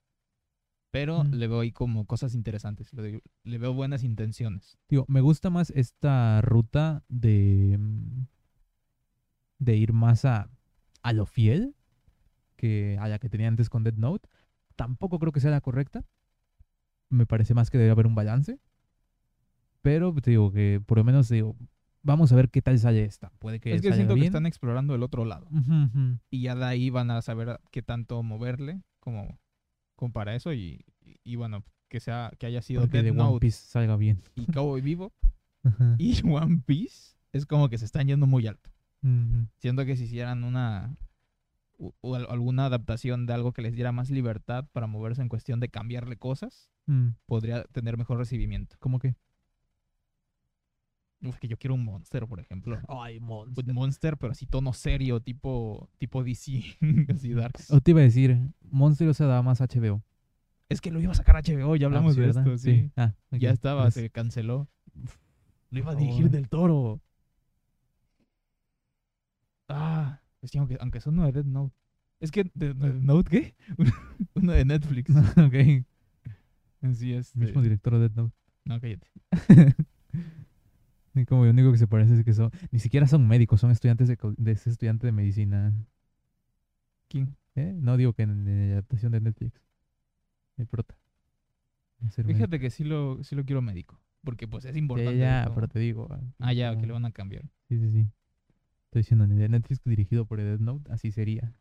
Pero Mm. le veo ahí como cosas interesantes. Le, doy- le veo buenas intenciones. Tío, me gusta más esta ruta de... De ir más a, a lo fiel que a la que tenía antes con Dead Note. Tampoco creo que sea la correcta. Me parece más que debe haber un balance. Pero te digo que por lo menos digo, vamos a ver qué tal sale esta. Puede que es que siento que bien. están explorando el otro lado. Ujú, ujú. Y ya de ahí van a saber qué tanto moverle como, como para eso. Y, y, y bueno, que sea que haya sido Porque de Dead One Note Piece salga bien. y Cowboy Vivo [laughs] Ajá. y One Piece es como que se están yendo muy alto. Siento que si hicieran una o al- alguna adaptación de algo que les diera más libertad para moverse en cuestión de cambiarle cosas, Mm, podría tener mejor recibimiento. ¿Cómo que? Uf, que yo quiero un Monster, por ejemplo. Ay, Un Monster, pero así tono serio, tipo, tipo DC, [laughs] así darks. O te iba a decir, Monster se daba más HBO. Es que lo iba a sacar HBO, ya hablamos Ah, sí, de ¿verdad? esto, sí. Ah, ok, Ya estaba, pues, se canceló. Lo iba a dirigir del toro. Ah, pues que, aunque son uno de Dead Note. Es que, ¿de, Note qué? [laughs] uno de Netflix. [laughs] ok. Así es. Mismo director de Death Note. No, cállate. [laughs] Y como lo único que se parece es que son, ni siquiera son médicos, son estudiantes de, de ese estudiante de medicina. ¿Quién? ¿Eh? No digo que en, en la adaptación de Netflix. El prota. Médico. Fíjate que sí lo, sí lo quiero médico. Porque pues es Ya, importante. ya, como- pero te digo. Ah, ya, que le van a cambiar. Sí, sí, sí. Estoy diciendo, en el de Netflix dirigido por Death Note, así sería.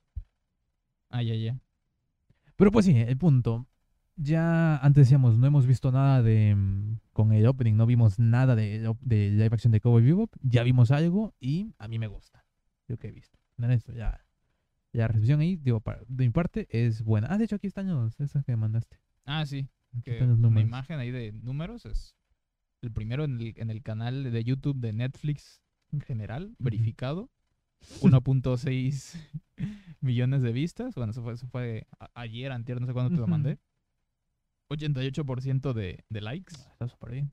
Ah, ya, ya. Pero pues sí, el punto. Ya antes decíamos, no hemos visto nada de... mm, Con el opening no vimos nada de, de live action de Cowboy Bebop. Ya vimos algo y a mí me gusta. Lo que he visto. En esto ya... La recepción ahí, digo, para- de mi parte es buena. Ah, de hecho aquí están los... Esas que mandaste. Ah, sí. Que una imagen ahí de números es el primero en el, en el canal de YouTube de Netflix en general, verificado. 1.6 [laughs] millones de vistas. Bueno, eso fue, eso fue a- ayer, antier, no sé cuándo te lo mandé. 88% de, de likes. Ah, Está súper bien.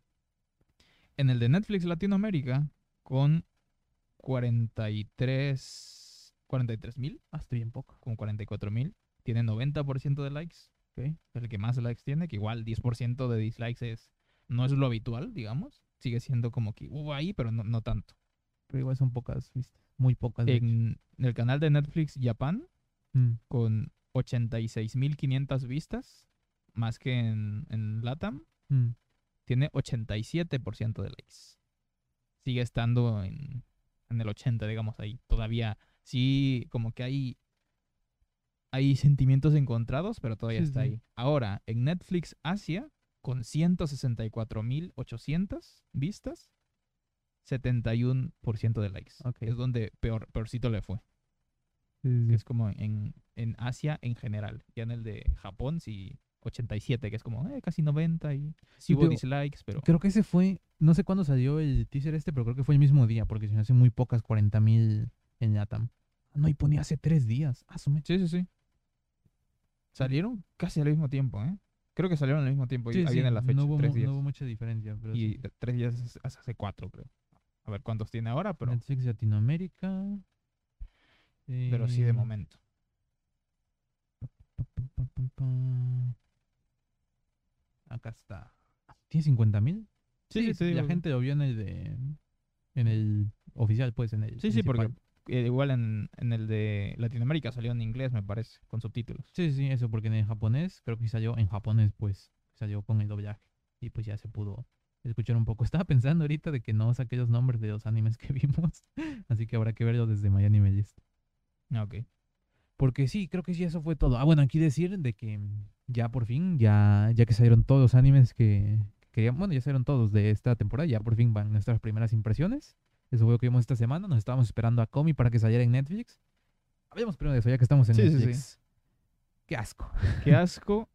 En el de Netflix Latinoamérica, con 43 43 mil, Ah, estoy bien poco. como 44 mil. Tiene 90% de likes. Ok. Es el que más likes tiene, que igual 10% de dislikes es, no es lo habitual, digamos. sigue siendo como que hubo ahí, pero no, no tanto. Pero igual son pocas vistas. Muy pocas. En el canal de Netflix Japan, Mm. con 86.500 vistas, más que en, en LATAM, Mm. tiene 87% de likes. Sigue estando en, en el 80, digamos ahí. Todavía sí, como que hay, hay sentimientos encontrados, pero todavía Sí, está sí. ahí. Ahora, en Netflix Asia, con 164.800 vistas, 71% de likes. Ok. Es donde peor, peorcito le fue. Sí, es como en, en Asia en general. Ya en el de Japón sí 87, que es como eh, casi 90 y sí hubo dislikes, pero Creo que ese fue, no sé cuándo salió el teaser este, pero creo que fue el mismo día, porque se me hace muy pocas 40.000 en Latam. Ah, No, y ponía hace tres días. Ah, su mecha. sí, sí, sí. Salieron casi al mismo tiempo, ¿eh? Creo que salieron al mismo tiempo. y ahí sí, viene la fecha, no hubo, tres días. no hubo mucha diferencia. Pero y sí. tres días hace cuatro, creo. A ver cuántos tiene ahora, pero, Netflix Latinoamérica. pero sí de eh, momento. Acá está. ¿Tiene 50.000? Sí, sí, te La gente lo vio en el de. En el oficial, pues, en el. Sí, sí, porque eh, igual en, en el de Latinoamérica salió en inglés, me parece, con subtítulos. Sí, sí, eso, porque en el japonés, creo que salió en japonés, pues, salió con el doblaje. Y pues ya se pudo escuchar un poco. [laughs] Estaba pensando ahorita de que no saqué los nombres de los animes que [laughs] vimos. Así que habrá que verlo desde Anime List. Ah, ok. Porque sí, creo que sí, eso fue todo. Ah, bueno, aquí decir de que ya por fin, ya, ya que salieron todos los animes que, que queríamos, bueno, ya salieron todos de esta temporada, ya por fin van nuestras primeras impresiones. Eso fue lo que vimos esta semana. Nos estábamos esperando a Comi para que saliera en Netflix. Hablemos primero de eso, ya que estamos en Sí, sí, sí. Netflix. Qué asco. Qué [laughs] asco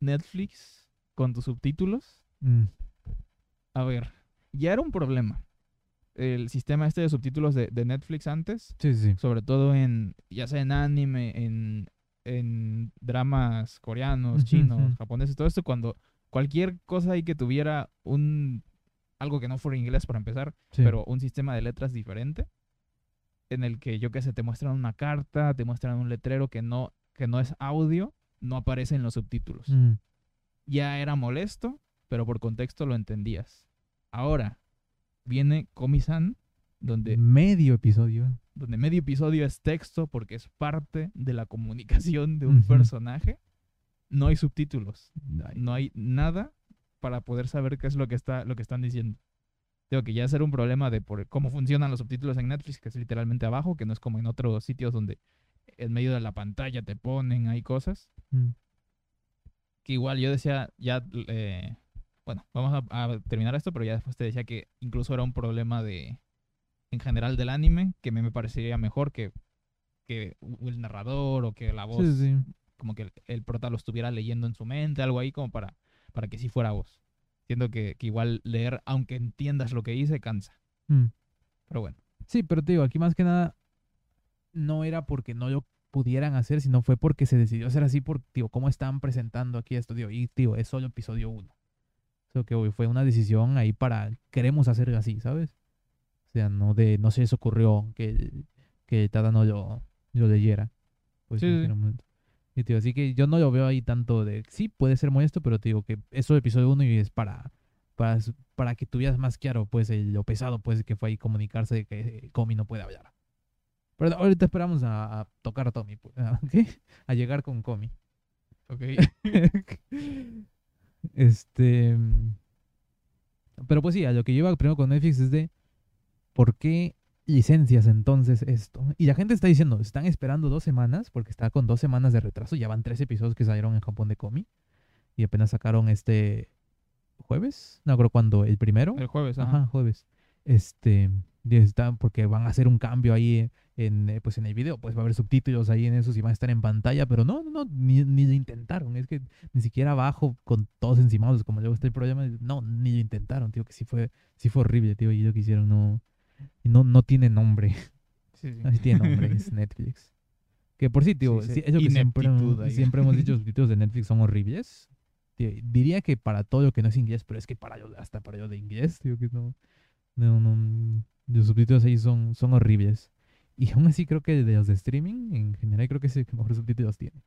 Netflix con tus subtítulos. Mm, A ver, ya era un problema. El sistema este de subtítulos de, de Netflix antes, Sí, sí, sí. sobre todo en, ya sea en anime, en, en dramas coreanos, chinos, japoneses, todo esto, cuando cualquier cosa ahí que tuviera un, algo que no fuera inglés para empezar, Sí. pero un sistema de letras diferente, en el que yo qué sé, te muestran una carta, te muestran un letrero que no, que no es audio, no aparece en los subtítulos ya era molesto, pero por contexto lo entendías. Ahora viene Komi-san, donde, Medio episodio. donde medio episodio es texto porque es parte de la comunicación de un personaje. No hay subtítulos, no hay nada para poder saber qué es lo que, está, lo que están diciendo. Tengo que ya ser un problema de por cómo funcionan los subtítulos en Netflix, que es literalmente abajo, que no es como en otros sitios donde en medio de la pantalla te ponen ahí cosas. mm, que igual yo decía, ya, eh, bueno, vamos a, terminar esto, pero ya después te decía que incluso era un problema de, en general del anime, que a mí me parecería mejor que, que el narrador o que la voz, como que el, prota lo estuviera leyendo en su mente, algo ahí como para, para que sí fuera voz. Siento que, que igual leer, aunque entiendas lo que dice, cansa. Mm. Pero bueno. Sí, pero te digo, aquí más que nada no era porque no lo pudieran hacer, sino fue porque se decidió hacer así por, tío, cómo están presentando aquí esto, tío, y tío, es solo episodio 1. Eso que hoy fue una decisión ahí para, queremos hacer así, ¿sabes? O sea, no de no se les ocurrió que, que Tata no lo, lo leyera. Pues sí. en y te digo, así que yo no lo veo ahí tanto de, sí, puede ser molesto, pero te digo que eso es episodio 1 y es para, para, para que tuvieras más claro, pues, el, lo pesado, pues, que fue ahí comunicarse de que eh, Comi no puede hablar. Pero ahorita esperamos a, a tocar a Tommy, pues, [laughs] ¿a, a llegar con Comi. Ok. [laughs] [laughs] este. Pero pues sí, a lo que lleva primero con Netflix es de. ¿Por qué licencias entonces esto? Y la gente está diciendo, están esperando dos semanas, porque está con dos semanas de retraso. Ya van tres episodios que salieron en Japón de Comi. Y apenas sacaron este. ¿Jueves? No creo cuándo, el primero. el jueves, Ajá, ajá. jueves. Este, está porque van a hacer un cambio ahí en, eh, pues en el video, pues va a haber subtítulos ahí en esos y van a estar en pantalla, pero no, no, no, ni, ni lo intentaron, es que ni siquiera abajo con todos encimados, como luego está el problema, no, ni lo intentaron, tío, que sí fue, sí fue horrible, tío, y lo que hicieron no, no, no tiene nombre, Sí, sí. así tiene nombre, es [laughs] Netflix. Que por sí, tío, Sí, sí, sí, es lo que siempre, siempre hemos dicho, [laughs] los subtítulos de Netflix son horribles. Tío, diría que para todo lo que no es inglés, pero es que para yo, hasta para yo de inglés, tío, que no, no, no, mm, los subtítulos ahí son, son horribles. Y aún así creo que de los de streaming, en general creo que es el que mejor subtítulos tiene.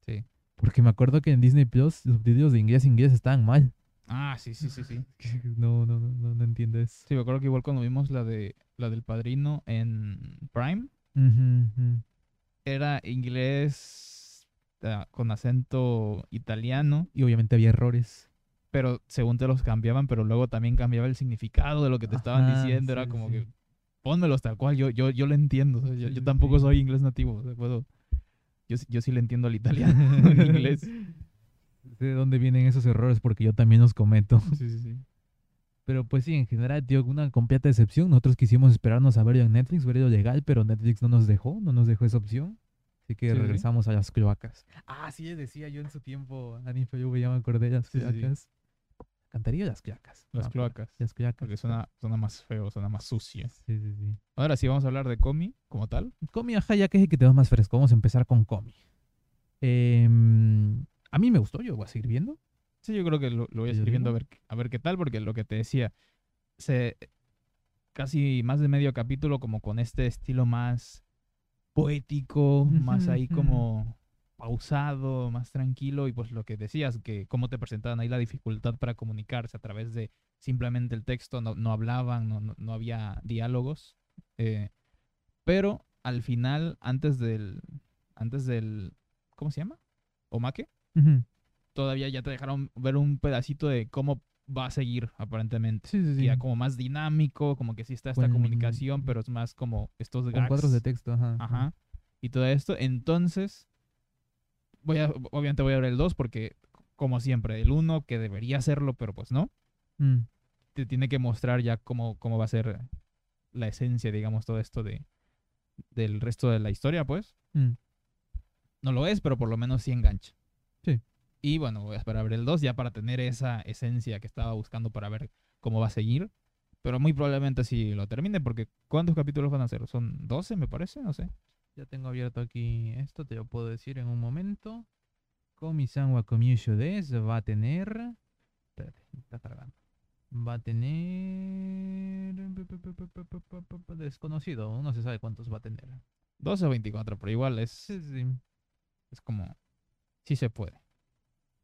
Sí. Porque me acuerdo que en Disney Plus los subtítulos de inglés a inglés estaban mal. Ah, sí, sí, sí, sí. [laughs] No, no, no, no, no entiendo eso. Sí, me acuerdo que igual cuando vimos la de la del padrino en Prime, era inglés ah, con acento italiano, Y obviamente había errores. pero según te los cambiaban, pero luego también cambiaba el significado de lo que te estaban diciendo. Era como sí. que pónmelos tal cual, yo, yo, yo lo entiendo. o sea, yo, tampoco soy inglés nativo, o sea, puedo. Yo, sí- yo sí le entiendo al italiano, en [laughs] [laughs] inglés. Sé de dónde vienen esos errores porque yo también los cometo. Sí, sí, sí. Pero pues sí, en general, tío, una completa decepción. Nosotros quisimos esperarnos a verlo en Netflix, verlo legal, pero Netflix no nos dejó, no nos dejó esa opción. Así que Sí, sí. regresamos a las cloacas. Ah, sí, decía yo en su tiempo, Anifo, yo ya me acordé de las Sí, sí, sí. cloacas. Cantaría las cloacas. Las No, cloacas. Las cloacas. Porque suena, suena más feo, suena más sucio. Sí, sí, sí. Ahora sí vamos a hablar de Comi como tal. Comi, ajá, ya que es el que tenemos más fresco. Vamos a empezar con Comi. Em, a mí me gustó, yo voy a seguir viendo. Sí, yo creo que lo, lo voy a ¿Yo seguir viendo a ver, a ver qué tal, porque lo que te decía, se, casi más de medio capítulo como con este estilo más poético, más ahí [laughs] como pausado, más tranquilo, y pues lo que decías, que cómo te presentaban ahí la dificultad para comunicarse a través de simplemente el texto, no, no hablaban, no, no, no había diálogos, eh, pero al final, antes del, antes del, ¿cómo se llama? ¿Omake? Ujú. todavía ya te dejaron ver un pedacito de cómo va a seguir, aparentemente. Sí, sí, sí. Ya como más dinámico, como que sí está esta Con- comunicación, pero es más como estos Con gags. cuadros de texto, ajá. Ajá. Y todo esto. Entonces, voy a, obviamente voy a ver el 2 porque, como siempre, el 1 que debería hacerlo, pero pues no, Mm. te tiene que mostrar ya cómo, cómo va a ser la esencia, digamos, todo esto de del resto de la historia, pues. Mm. No lo es, pero por lo menos sí engancha. Sí. Y bueno, voy a esperar a ver el 2 ya para tener esa esencia que estaba buscando para ver cómo va a seguir. Pero muy probablemente sí lo termine, porque ¿cuántos capítulos van a ser? ¿Son 12, me parece? No sé. Ya tengo abierto aquí esto, te lo puedo decir en un momento. Komi-san wa des va a tener. Espérate, está cargando. Va a tener. Desconocido, no se sabe cuántos va a tener. 12 o 24, pero igual es, Sí, sí. es como... Sí se puede.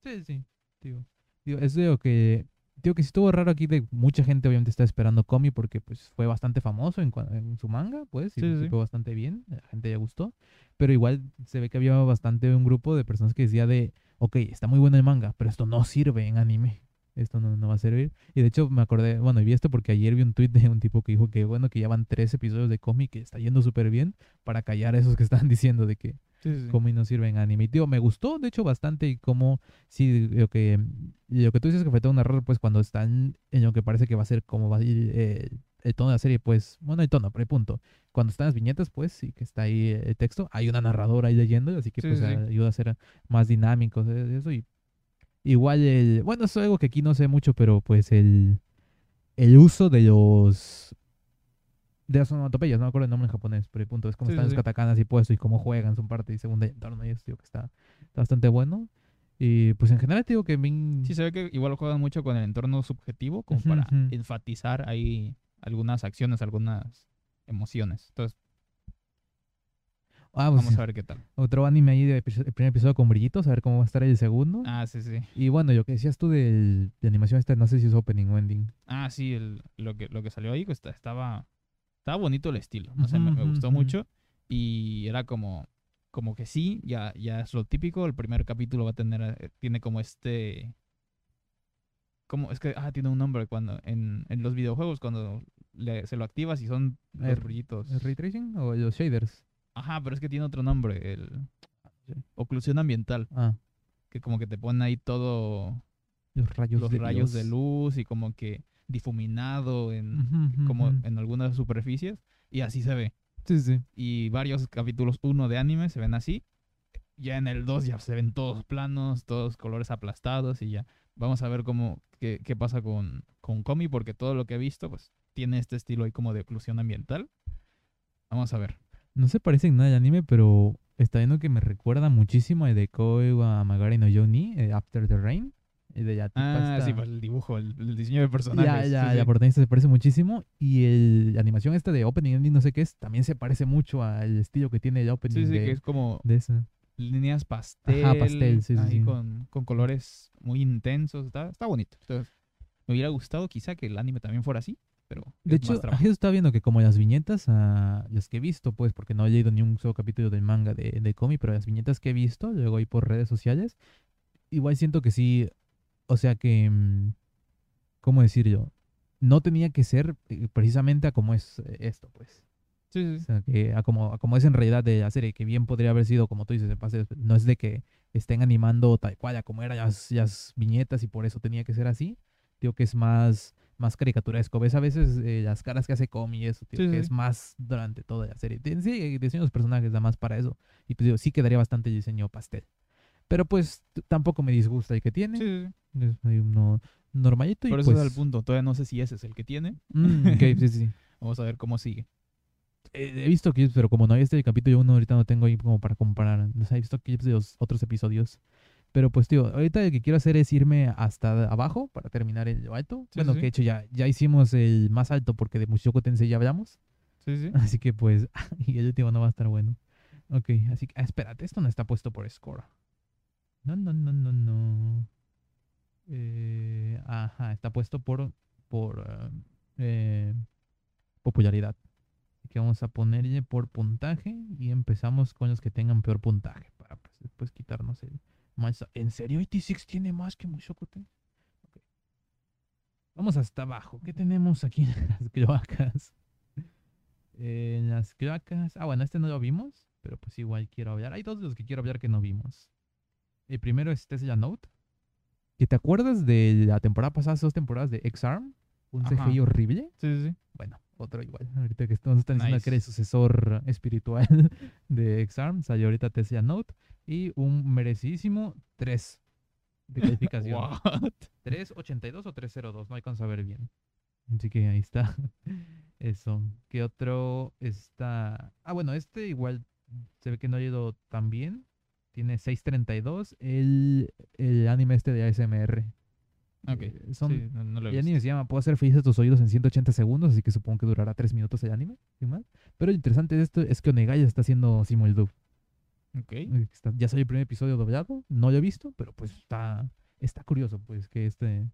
Sí, sí. Digo, digo, es de lo que. Digo que sí estuvo raro aquí de mucha gente obviamente está esperando Komi porque pues fue bastante famoso en, en su manga, pues, y Sí, fue bastante bien, la gente ya gustó, pero igual se ve que había bastante un grupo de personas que decía de, ok, está muy bueno el manga, pero esto no sirve en anime, esto no, no va a servir, y de hecho me acordé, bueno, y vi esto porque ayer vi un tweet de un tipo que dijo que bueno, que ya van tres episodios de Komi que está yendo súper bien para callar a esos que estaban [laughs] diciendo de que Sí, sí, sí. Comi no sirve en anime. Tío, me gustó, de hecho, bastante y como, sí, lo que, lo que tú dices que fue todo un error, pues cuando están en lo que parece que va a ser como va a ir eh, el tono de la serie, pues, bueno, el tono, pero el punto. Cuando están las viñetas, pues, sí que está ahí el texto, hay una narradora ahí leyendo, así que Sí, pues ayuda a ser más dinámico eh, eso. Y igual, el, bueno, eso es algo que aquí no sé mucho, pero pues el, el uso de los... De las onomatopeyas, no me acuerdo el nombre en japonés, pero el punto es cómo Sí, están sí, los sí. katakanas y puestos y cómo juegan, son parte y segunda del entorno y eso, digo que está, está bastante bueno. Y pues en general te digo que bien... Sí, se ve que igual juegan mucho con el entorno subjetivo, como para enfatizar ahí algunas acciones, algunas emociones. Entonces, ah, pues, vamos a [laughs] ver qué tal. otro anime ahí de episo- el primer episodio con brillitos, a ver cómo va a estar el segundo. Ah, sí, sí. Y bueno, lo que decías tú del- de animación esta, no sé si es opening o ending. Ah, sí, el- lo, que, lo que salió ahí pues, esta- estaba, estaba bonito el estilo. No sé, me, me gustó mucho. Y era como, como que sí, ya, ya es lo típico. El primer capítulo va a tener, eh, tiene como este... Como, es que, ah, tiene un nombre cuando, en, en los videojuegos, cuando le- se lo activas y son los Eh, brillitos. ¿El ray tracing o los shaders? Ajá, pero es que tiene otro nombre, el Sí. oclusión ambiental, Ah, que como que te pone ahí todo los rayos los de rayos de Dios. luz y como que difuminado en, Ujú, como ujú. en algunas superficies y así se ve. Sí, sí. Y varios capítulos 1 de anime se ven así. Ya en el 2 ya se ven todos planos, todos colores aplastados y ya. Vamos a ver cómo, qué, qué pasa con, con Komi porque todo lo que he visto pues tiene este estilo ahí como de oclusión ambiental. Vamos a ver. No se parece en nada al anime, pero está viendo que me recuerda muchísimo a de Koi wa Magari no Yoni, eh, After the Rain. De la tipa Ah, esta- sí, pues el dibujo, el, el diseño de personajes. Ya, sí, ya, sí. protagonista se parece muchísimo. Y el, la animación esta de opening ending, no sé qué es, también se parece mucho al estilo que tiene el opening Sí, sí, de, que es como de esa. líneas pastel. pastel, sí, sí, ahí sí. Con, con colores muy intensos. Está, está bonito. Entonces, me hubiera gustado quizá que el anime también fuera así, pero De hecho, yo estaba viendo que como las viñetas, ah, las que he visto, pues, porque no he leído ni un solo capítulo del manga de, de cómic, pero las viñetas que he visto, luego ahí por redes sociales, igual siento que sí, o sea que, mm, ¿cómo decirlo? No tenía que ser eh, precisamente a como es eh, esto, pues. Sí, O sí, sí. sea, que a como, a como es en realidad de la serie, que bien podría haber sido, como tú dices, en pase- no es de que estén animando tal cual a como eran las, las viñetas y por eso tenía que ser así. Digo que es más, más caricaturesco. Ves a veces eh, las caras que hace Comi y eso, tío, Sí, que es más durante toda la serie. Sí, el diseño de los personajes da más para eso. Y pues digo, sí quedaría bastante el diseño pastel. Pero pues tampoco me disgusta el que tiene. Sí, sí, sí. Es ahí uno normalito y Por eso pues... es el punto. Todavía no sé si ese es el que tiene. Mm, ok, sí, sí. [laughs] Vamos a ver cómo sigue. Eh, he visto clips, pero como no hay este capítulo 1, ahorita no tengo ahí como para comparar. O sea, he visto clips de los otros episodios. Pero pues, tío, ahorita lo que quiero hacer es irme hasta abajo para terminar el alto. Sí, bueno, sí, que de hecho ya, ya hicimos el más alto porque de Mushoku Tensei ya hablamos. Sí, sí. [laughs] Así que pues, [laughs] y el último no va a estar bueno. Ok, así que, ah, espérate, esto no está puesto por score. No, no, no, no, no. Eh, ajá, está puesto por, por eh, popularidad. Así que vamos a ponerle por puntaje y empezamos con los que tengan peor puntaje para pues, después quitarnos el más. ¿En serio 86 tiene más que Mushoku Tensei? Ok. Vamos hasta abajo. ¿Qué tenemos aquí en [laughs] las cloacas? En las cloacas. Ah, bueno, este no lo vimos, pero pues igual quiero hablar. Hay dos de los que quiero hablar que no vimos. El primero es Tesla Note. ¿Que te acuerdas de la temporada pasada, dos temporadas de X-Arm? Un Ajá. CGI horrible. Sí, sí, sí. Bueno, otro igual. Ahorita que nos están diciendo que era el sucesor espiritual [laughs] de X-Arm, salió ahorita Tesla Note. Y un merecidísimo 3 de [laughs] calificación. What? 382 o 302, no alcanzo a ver bien. Así que ahí está. [laughs] Eso. ¿Qué otro está? Ah, bueno, este igual se ve que no ha ido tan bien. Tiene 632. El, el anime este de ASMR. Ok. Eh, son, sí, no, no lo el anime se llama Puedo hacer felices tus oídos en 180 segundos, así que supongo que durará 3 minutos el anime, sin más. Pero lo interesante de esto es que Onegai está haciendo Simuldub. Ok. Eh, está- ya salió el primer episodio doblado, no lo he visto, pero pues está, está curioso pues que este,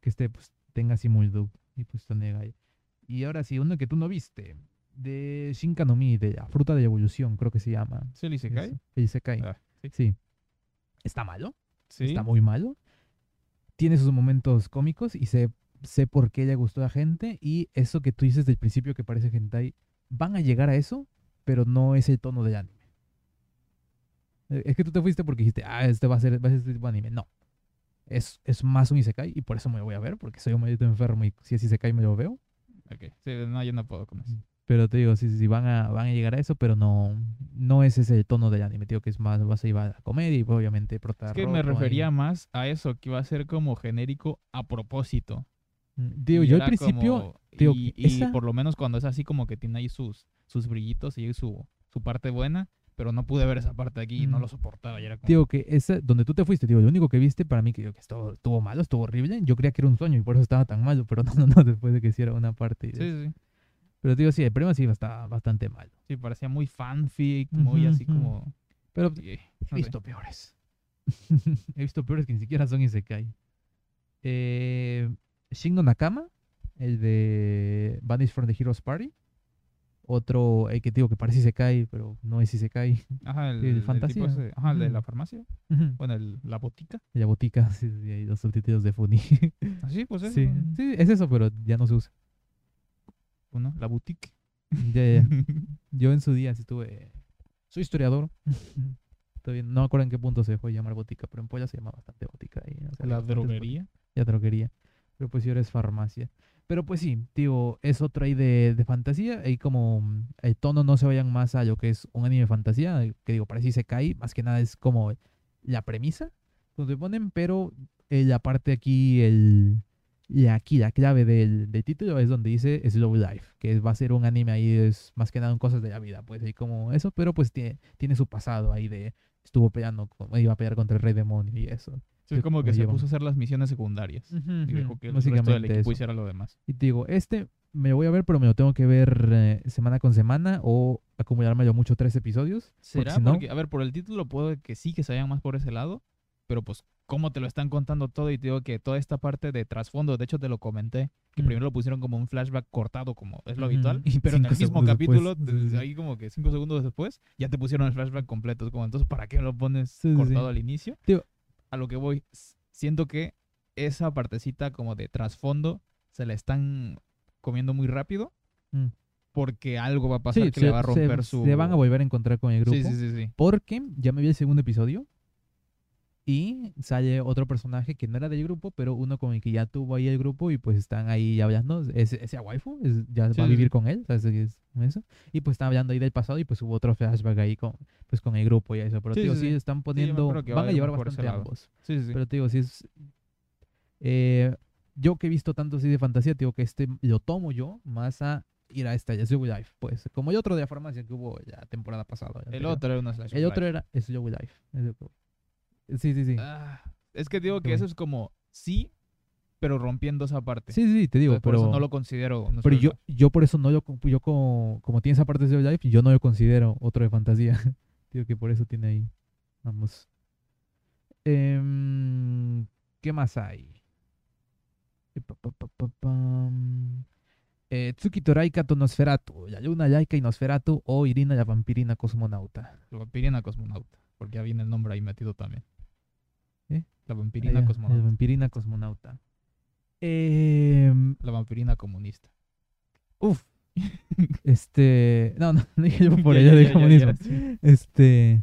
que este pues tenga Simuldub y pues Onegai. Y ahora sí, uno que tú no viste, de Shinkanomi, de la fruta de la evolución, creo que se llama. ¿Sí el Isekai? Eso, El Isekai. Ah, sí. Sí. Está malo, Sí. está muy malo. Tiene sus momentos cómicos y sé, sé por qué le gustó a la gente. Y eso que tú dices del principio que parece hentai, van a llegar a eso, pero no es el tono del anime. Eh, Es que tú te fuiste porque dijiste, ah, este va a ser, va a ser este tipo de anime. No. Es, es más un Isekai y por eso me lo voy a ver, porque soy un maldito enfermo y si es Isekai me lo veo. Ok. Sí, no, yo no puedo con eso. Pero te digo, sí, sí, sí, van a, van a llegar a eso, pero no, no es ese el tono del anime, tío, que es más, vas a ir a la comedia y obviamente prota Es que me roto ahí. refería más a eso, que iba a ser como genérico a propósito. Mm, Digo, Y yo al principio, como- digo, y, que y esa- por lo menos cuando es así como que tiene ahí sus, sus brillitos y su, su parte buena, pero no pude ver esa parte aquí y no Mm. lo soportaba. Y era como, Digo que esa, donde tú te fuiste, digo, lo único que viste para mí que, que estuvo, estuvo malo, estuvo horrible. Yo creía que era un sueño y por eso estaba tan malo, pero [laughs] no, no, no, después de que hiciera una parte. sí, de- sí, Pero digo, sí, el primero sí está bastante malo. Sí, parecía muy fanfic, muy así como... Pero sí, he visto peores. [laughs] he visto peores que ni siquiera son Isekai. Eh, Shin no Nakama, el de Vanish from the Heroes Party. Otro, el que digo que parece Isekai, pero no es Isekai. Ajá, el, [laughs] el el tipo fantasía. ese- ajá, el de la farmacia. Bueno, el, la botica. La botica, [laughs] sí, sí, hay dos subtítulos de Funny. Así, pues eso. sí, sí, es eso, pero ya no se usa. Uno, la boutique. Ya, ya. [laughs] Yo en su día sí estuve. Soy historiador. [laughs] No me acuerdo en qué punto se dejó de llamar botica, pero en Puebla se llama bastante botica. ahí, o sea, la droguería. Ya droguería. Pero pues si eres farmacia. Pero pues sí, tío, es otro ahí de, de fantasía. Ahí como el tono no se vayan más a lo que es un anime de fantasía. eh, Que digo, parece se cae. Más que nada es como la premisa. Donde ponen, pero eh, la parte aquí, el, la, aquí la clave del, del título es donde dice Slow Life. Que va a ser un anime ahí, es más que nada en cosas de la vida. Pues ahí como eso. Pero pues tiene, tiene su pasado ahí de... Estuvo peleando, iba a pelear contra el rey demonio y eso. Sí, es como que se llevan. puso a hacer las misiones secundarias. Y dejó que el resto del equipo eso. hiciera lo demás. Y te digo, este me lo voy a ver, pero me lo tengo que ver eh, semana con semana o acumulármelo mucho tres episodios. ¿Será? si no- Porque, a ver, por el título puedo que sí, que se vayan más por ese lado, pero pues cómo te lo están contando todo y te digo que toda esta parte de trasfondo, de hecho te lo comenté, que Mm. primero lo pusieron como un flashback cortado, como es lo habitual, y [laughs] pero en el cinco mismo capítulo, desde ahí como que cinco segundos después, ya te pusieron el flashback completo. Como, entonces, ¿para qué lo pones Sí, cortado sí. al inicio? Digo- a lo que voy, siento que esa partecita como de trasfondo se la están comiendo muy rápido Mm. porque algo va a pasar Sí, que se, le va a se- romper su... se van a volver a encontrar con el grupo. Sí, sí, sí, sí. Porque ya me vi el segundo episodio y sale otro personaje que no era del grupo, pero uno con el que ya tuvo ahí el grupo y pues están ahí hablando. Ese, ese waifu es- ya Sí, va a vivir sí. con él, ¿sabes? Es eso. Y pues están hablando ahí del pasado y pues hubo otro flashback ahí con, pues, con el grupo y eso. Pero Sí, digo, sí, están poniendo, va van a llevar bastante ambos. Sí, sí. Pero digo, sí es... eh, yo que he visto tanto así de fantasía, digo que este lo tomo yo más a ir a esta, Joey Life. Pues como el otro de la farmacia que hubo la temporada pasada. el anterior. otro era una slash El otro era es Joey Life. Es lo que- Sí, sí, sí. Ah, es que digo que eso es como sí, pero rompiendo esa parte. Sí, sí, te digo, Entonces, por pero, eso no lo considero. pero yo, yo por eso no lo, yo como, como tiene esa parte de Life, yo no lo considero otro de fantasía. [laughs] digo que por eso tiene ahí ambos. Em, ¿Qué más hay? Eh, pa, pa, pa, pa, pam. Eh, Tsuki Toraika to Nosferatu, la luna y Nosferatu o Irina la vampirina cosmonauta. La vampirina cosmonauta. Porque ya viene el nombre ahí metido también. La vampirina La cosmonauta. vampirina cosmonauta. Em, La vampirina comunista. uf. [laughs] este. No, no, no dije yo por ya, de ya, comunismo. ya. Este.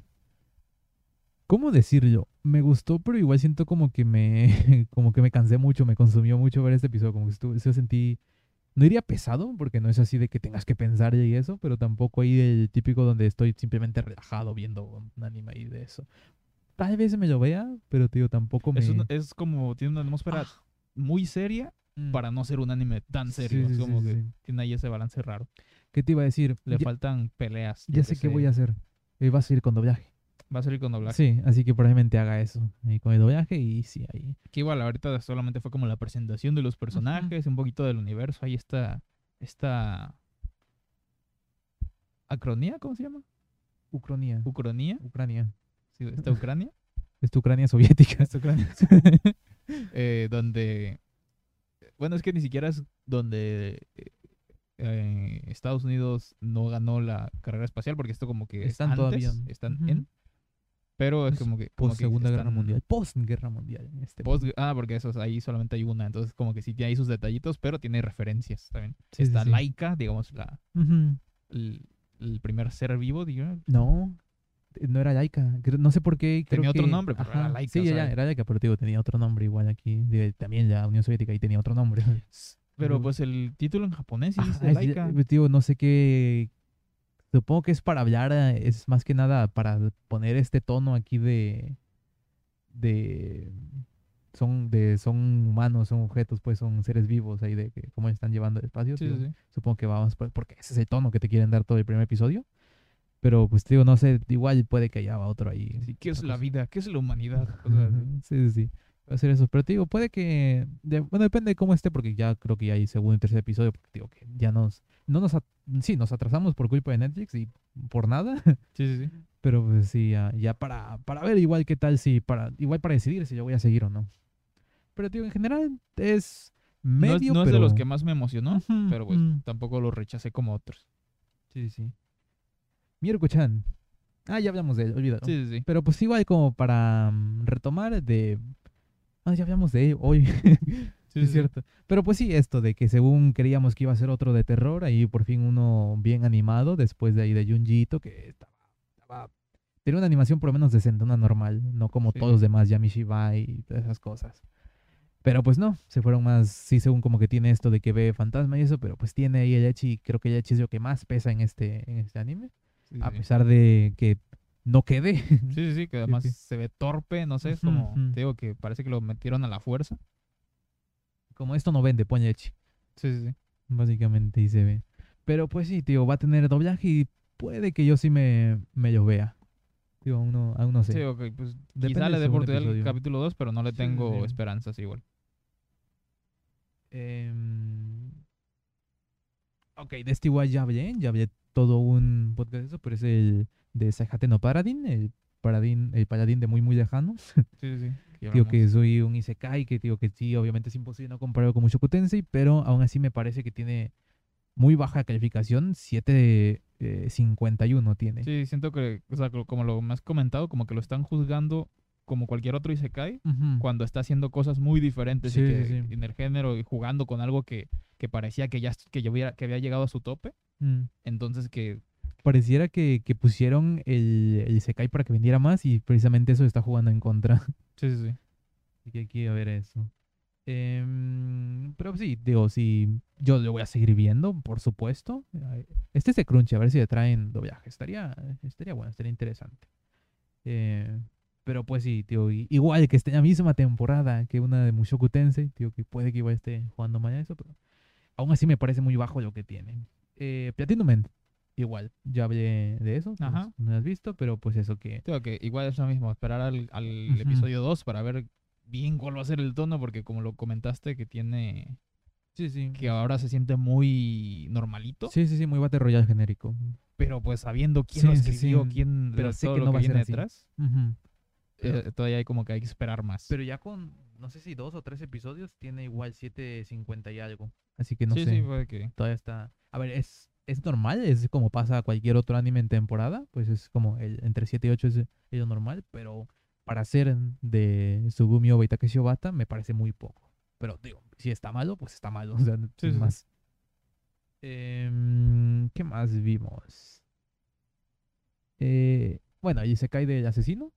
¿Cómo decirlo? Me gustó, pero igual siento como que me. [laughs] Como que me cansé mucho, me consumió mucho ver este episodio. Como que estuve, se sentí. No diría pesado, porque no es así de que tengas que pensar y eso, pero tampoco ahí el típico donde estoy simplemente relajado viendo un anime y de eso. Tal vez me lo vea, pero te digo, tampoco me. Es, un- es como, tiene una atmósfera Ah. muy seria Mm. para no ser un anime tan serio. sí, es sí, como sí, que sí. tiene ahí ese balance raro. ¿Qué te iba a decir? Le ya, faltan peleas. ya sé qué voy a hacer. Eh, va a salir con doblaje. Va a salir con doblaje. Sí, así que probablemente haga eso. ahí con el doblaje y sí, ahí. Que igual ahorita solamente fue como la presentación de los personajes, un poquito del universo. Ahí está esta acronía, ¿cómo se llama? Ucrania. Ucronía, Ucrania. Sí, esta Ucrania, Es tu Ucrania soviética. esta Ucrania, [laughs] eh, donde, bueno, es que ni siquiera es donde eh, eh, Estados Unidos no ganó la carrera espacial porque esto como que es Están antes, todavía. están en, pero es Es como que como Post que Segunda Guerra están- Mundial. Post Guerra Mundial. en Este Post, ah, porque esos ahí solamente hay una, entonces como que sí tiene ahí sus detallitos, pero tiene referencias también. Sí, sí, Está sí. Laika, digamos, la, el, el primer ser vivo, digamos. No, no era. Creo- No sé por qué. creo Tenía otro nombre, pero era Ajá, laica, Sí, ya, era laica, pero digo, tenía otro nombre igual aquí. también la Unión Soviética ahí tenía otro nombre. [laughs] Pero pues el título en japonés sí dice es- Laika. Tío, no sé qué. Supongo que es para hablar, es más que nada para poner este tono aquí de. de. Son, de, son humanos, son objetos, pues son seres vivos ahí de que cómo están llevando el espacio. Sí, sí. Supongo que vamos por- porque ese es el tono que te quieren dar todo el primer episodio. Pero pues digo, no sé, igual puede que haya otro ahí. Sí, ¿Qué es la vida? ¿Qué es la humanidad? O sea, Ujú, Sí, sí, sí. Va a ser eso. Pero te digo, puede que. de- bueno, depende de cómo esté, porque ya creo que ya hay segundo y tercer episodio. Porque digo que ya nos. No nos. at- sí, nos atrasamos por culpa de Netflix y por nada. [laughs] sí, sí, sí. Pero pues sí, ya, ya para, para ver igual qué tal, si. Para, igual para decidir si yo voy a seguir o no. Pero digo, en general es No es, medio. no es de los que más me emocionó, pero pues ujú. tampoco lo rechacé como otros. Sí, sí. Mirko-chan. Ah, ya hablamos de él, olvídalo. Sí, sí, sí. Pero pues igual como para mm, retomar de... Ah, ya hablamos de él hoy. [laughs] Sí, es sí. cierto. Pero pues sí, esto de que según creíamos que iba a ser otro de terror, ahí por fin uno bien animado, después de ahí de Junjito, que estaba, estaba- Tenía una animación por lo menos decente, una normal, no como Sí. todos los demás, Yamishibai y todas esas cosas. Pero pues no, se fueron más, sí, según como que tiene esto de que ve fantasma y eso, pero pues tiene ahí el Echi, creo que el Echi es lo que más pesa en este, en este anime, Sí, a sí. pesar de que no quede. Sí, sí, sí, que además sí. se ve torpe, no sé, es como, te digo que parece que lo metieron a la fuerza. como esto no vende, pone Echi. Sí, sí, sí. Básicamente y se ve. Pero pues sí, tío, va a tener doblaje y puede que yo sí me, me lo vea. Tío, aún no, aún no sé. Sí, ok, pues quizá le dé oportunidad al capítulo 2, pero no le tengo sí. esperanzas igual. Em, Ok, de este igual ya hablé, ya hablé todo un podcast de eso, pero es el de Saihate no Paradin, el paradín, el paladín de muy muy lejano. [laughs] Sí, sí, Digo que soy un Isekai, que digo que sí, obviamente es imposible no compararlo con Mushoku Tensei, pero aún así me parece que tiene muy baja calificación, 7.51 tiene. Sí, siento que, o sea, co- como lo has comentado, como que lo están juzgando como cualquier otro Isekai Ujú. cuando está haciendo cosas muy diferentes y Sí, que sí, sí. en el género y jugando con algo que, que parecía que ya, que, ya hubiera, que había llegado a su tope. Mm. Entonces que Pareciera que, que pusieron el, el Isekai para que vendiera más y precisamente eso está jugando en contra. [laughs] Sí, sí, sí. Así que hay que ver eso. Em, pero sí, digo, sí, yo lo voy a seguir viendo, por supuesto. Este es de Crunchy, a ver si le traen doblaje. Estaría, estaría bueno, estaría interesante. Eh, pero pues sí, tío, igual que esté en la misma temporada que una de Mushoku Tensei, tío, que puede que igual esté jugando mal a eso, pero aún así me parece muy bajo lo que tienen. Eh, Platinum End, igual, ya hablé de eso, no- Ajá. no lo has visto, pero pues eso que... Digo que igual es lo mismo, esperar al, al Ujú. episodio 2 para ver bien cuál va a ser el tono, porque como lo comentaste, que tiene. Sí, sí. que ahora se siente muy normalito, Sí, sí, sí, muy Battle Royale genérico. pero pues sabiendo quién lo Sí, sí, escribió, sí. quién. Pero lo- sé que lo no va a ser detrás, Ujú. Pero- eh, todavía hay como que hay que esperar más. Pero ya con, no sé si dos o tres episodios, tiene igual 7.50 y algo. Así que no sí, sé, sí, puede que. todavía está... A ver, es, es normal, es como pasa cualquier otro anime en temporada, pues es como el, entre 7 y 8 es, es lo normal, pero para ser de Sugumi Oba y Takeshi Obata me parece muy poco. Pero digo, si está malo, pues está malo, [laughs] o sea, Sí, más. Em, ¿Qué más vimos? Eh, bueno, y se cae del asesino.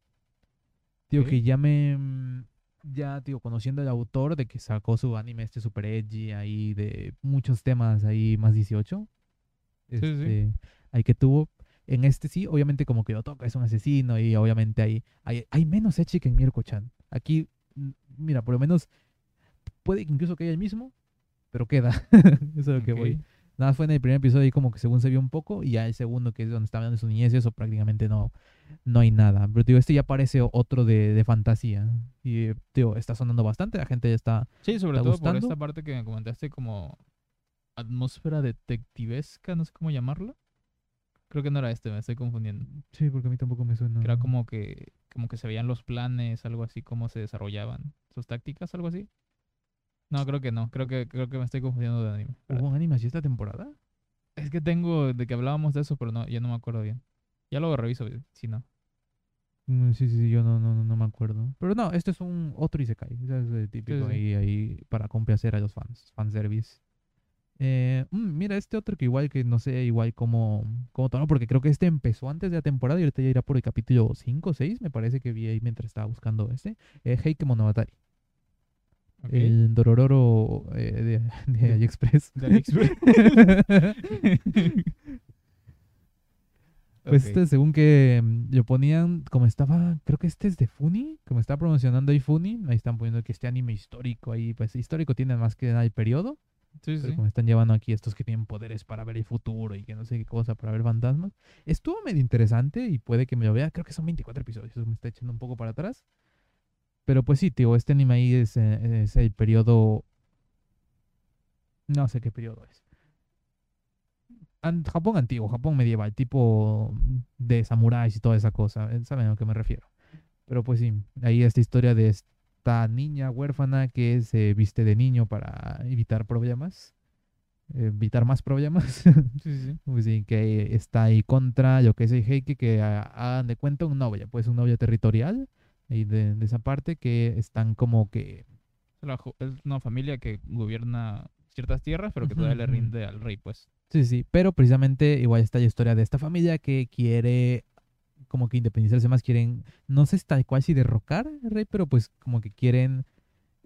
Ok. que ya me. Ya, tío, conociendo al autor de que sacó su anime este super edgy ahí, de muchos temas ahí más 18. Sí, sí. Este, ahí que tuvo. En este sí, obviamente como que lo toca, es un asesino y obviamente hay, hay, hay menos echi que en Mirko-chan. Aquí, mm, mira, por lo menos puede incluso que haya el mismo, pero queda. [laughs] Eso es lo que voy. Nada, fue en el primer episodio y como que según se vio un poco, y ya el segundo, que es donde está hablando su niñez, y eso prácticamente no, no hay nada. Pero digo, este ya parece otro de, de fantasía. Y digo, está sonando bastante, la gente ya está. Sí, sobre ¿Está todo por esta parte que me comentaste como atmósfera detectivesca, no sé cómo llamarla. Creo que no era este, me estoy confundiendo. Sí, porque a mí tampoco me suena. Que era como que, como que se veían los planes, algo así, cómo se desarrollaban sus tácticas, algo así. No, creo que no, creo que, creo que me estoy confundiendo de anime. ¿Hubo un anime así esta temporada? Es que tengo de que hablábamos de eso, pero no, ya no me acuerdo bien. Ya luego reviso, si no. Mm, Sí, sí, sí, yo no, no, no me acuerdo. Pero no, este es un otro Isekai. es el típico sí. Ahí, ahí para complacer a los fans. Fanservice. Eh, mm, mira, este otro que igual que no sé, igual como, como tono, porque creo que este empezó antes de la temporada y ahorita ya irá por el capítulo 5 o 6, me parece que vi ahí mientras estaba buscando este. Eh, Heike Monogatari. Ok. El Dorororo eh, de, de AliExpress. de AliExpress. [laughs] Pues Ok. este, según que mm, lo ponían, como estaba, creo que este es de Funny, como está promocionando ahí Funny, ahí están poniendo que este anime histórico ahí, pues histórico tiene más que nada el periodo, Sí, pero sí. como están llevando aquí estos que tienen poderes para ver el futuro y que no sé qué cosa, para ver fantasmas. Estuvo medio interesante y puede que me lo vea, creo que son 24 episodios, eso me está echando un poco para atrás. Pero pues sí, tío, este anime ahí es, eh, es el periodo... No sé qué periodo es. An- Japón antiguo, Japón medieval, tipo de samuráis y toda esa cosa. eh, ¿Saben a lo que me refiero? Pero pues sí, ahí esta historia de esta niña huérfana que se viste de niño para evitar problemas. evitar más problemas. [laughs] Sí, sí, pues sí, que está ahí contra lo que el Heike, que ha- hagan de cuenta un novio, pues un novio territorial. Ahí de, de esa parte que están como que Es una familia que gobierna ciertas tierras, pero que todavía le rinde al rey, pues. Sí, sí, pero precisamente igual está la historia de esta familia que quiere como que independizarse más, quieren, no sé tal cual si derrocar al rey, pero pues como que quieren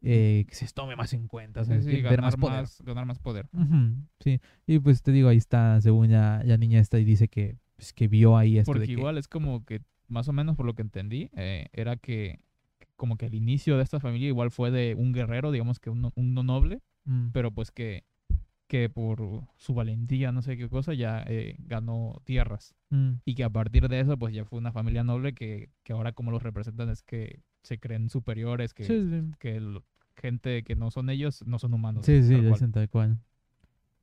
eh, que se tome más en cuenta, Sí, sí, ganar, más poder. más, ganar más poder. Ujú, sí, y pues te digo, ahí está, según la, la niña esta y dice que, pues, que vio ahí esto Porque de que... igual es como que, más o menos por lo que entendí, eh, era que como que el inicio de esta familia igual fue de un guerrero, digamos que un, un no noble, mm, pero pues que, que por su valentía, no sé qué cosa, ya eh, ganó tierras. mm, Y que a partir de eso, pues ya fue una familia noble que, que ahora como los representan es que se creen superiores, que, sí, sí. que el- gente que no son ellos no son humanos. Sí, sí, dicen tal cual.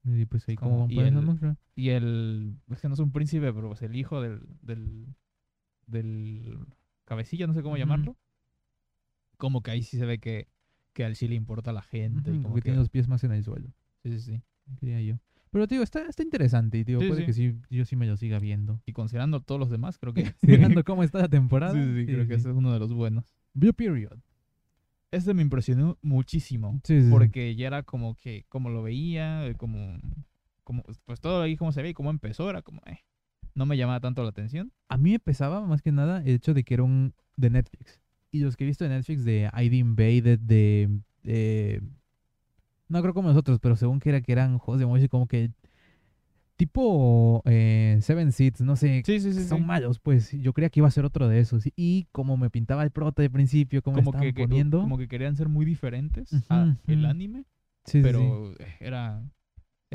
Y pues ahí Como- y el-. Y el, es que no es un príncipe, pero pues el hijo del, del, del cabecilla, no sé cómo llamarlo. Como que ahí sí se ve que, que a él sí le importa a la gente. y como porque que, tiene los pies más en el suelo, sí, sí, sí. diría yo. Pero, tío, está, está interesante, y, tío, Sí, puede sí. que sí, yo sí me lo siga viendo. Y considerando todos los demás, creo que... [laughs] Mirando [laughs] cómo está la temporada. Sí, sí, sí, creo que ese es uno de los buenos. Blue Period. Este me impresionó muchísimo. Sí, sí, sí. Porque ya era como que, como lo veía, como, como, pues todo ahí como se ve y cómo empezó, era como, eh, no me llamaba tanto la atención. A mí me pesaba más que nada el hecho de que era un de Netflix. Y los que he visto de Netflix de ID Invaded, de... no creo como nosotros, pero según que era que eran juegos de móvil como que... Tipo eh, Seven Seeds, no sé. Sí, sí, sí. son malos, pues. Yo creía que iba a ser otro de esos. Y como me pintaba el prota de principio, como, Como estaban que, que- poniendo... como que querían ser muy diferentes a Ujú, el ujú. anime, Sí, sí, sí. pero era,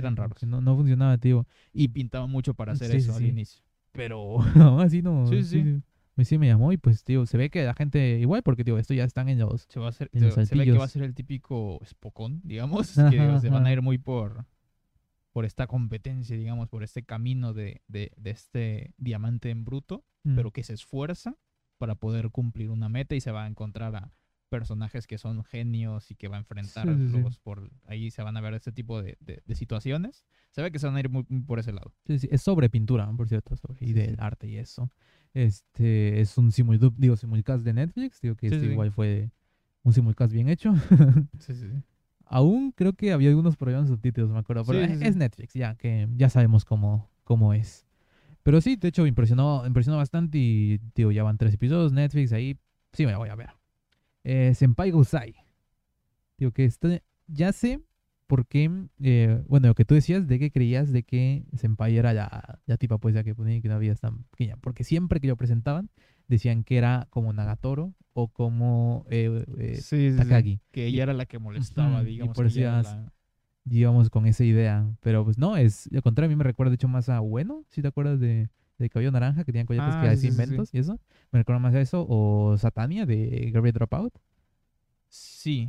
eran raros. No, no funcionaba, tío. Y pintaban mucho para hacer Sí, sí, eso al sí. inicio. Pero [laughs] [laughs] aún así no. Sí, sí. sí. Me- sí me llamó y pues, tío, se ve que la gente igual, porque, tío, esto ya están en los... Se, va a hacer, los se, ve que va a ser el típico espocón, digamos, Ajá, [laughs] que se van a ir muy por, por esta competencia, digamos, por este camino de, de, de este diamante en bruto, mm, pero que se esfuerza para poder cumplir una meta y se va a encontrar a personajes que son genios y que va a enfrentar Sí, sí, sí. luego por ahí se van a ver este tipo de, de- de situaciones. Se ve que se van a ir muy, muy por ese lado. Sí, sí, es sobre pintura, por cierto, sobre, y del arte y eso. Este es un simuldub, digo, simulcast de Netflix, digo que este igual fue un simulcast bien hecho. [laughs] Sí, sí, Aún creo que había algunos problemas de subtítulos, me acuerdo, pero Sí, sí, es. Netflix, ya que ya sabemos cómo, cómo es. Pero sí, de hecho, impresionó, impresionó bastante y, digo, ya van tres episodios, Netflix, ahí sí me la voy a ver. Eh, Senpai Gosai. Digo que este, ya sé por qué, eh, bueno, lo que tú decías de que creías de que Senpai era la, la tipa pues ya que ponía que no había tan pequeña. Porque siempre que lo presentaban decían que era como Nagatoro o como eh, eh, Sí, sí, sí. Takagi. Que ella era la que molestaba, y digamos. por eso la- con esa idea. Pero pues no, es al contrario, a mí me recuerda de hecho más a Bueno, si te acuerdas de, de Cabello Naranja, que tenían collates Ah, que hacían sí, sí. inventos y eso. Me recuerda más a eso. O Satania de Garbage Dropout. Sí,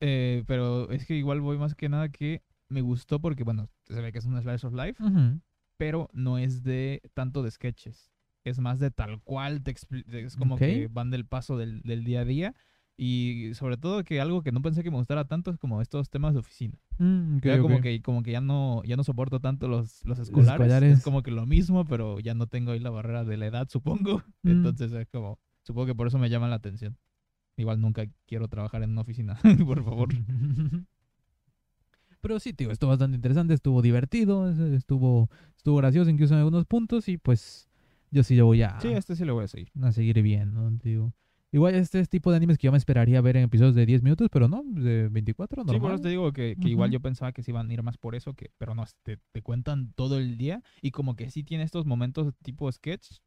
eh, pero es que igual voy más que nada que me gustó porque, bueno, se ve que es un slice of life, pero no es de tanto de sketches. Es más de tal cual, te es como que van del paso del, del día a día. Y sobre todo que algo que no pensé que me gustara tanto es como estos temas de oficina. Mm, como que, como que ya no, ya no soporto tanto los, los escolares. escolares. Es como que lo mismo, pero ya no tengo ahí la barrera de la edad, supongo. Mm. Entonces es como, supongo que por eso me llama la atención. Igual nunca quiero trabajar en una oficina, [laughs] por favor. [laughs] Pero sí, tío, estuvo bastante interesante, estuvo divertido, es- estuvo, estuvo gracioso incluso en algunos puntos y pues yo sí lo voy a, Sí, este sí lo voy a seguir. a seguir viendo, tío. Igual este es tipo de animes que yo me esperaría ver en episodios de 10 minutos, pero no, de 24, Sí, por normal. eso te digo que, que igual yo pensaba que se iban a ir más por eso, que, pero no, te, te cuentan todo el día y como que sí tiene estos momentos tipo sketch,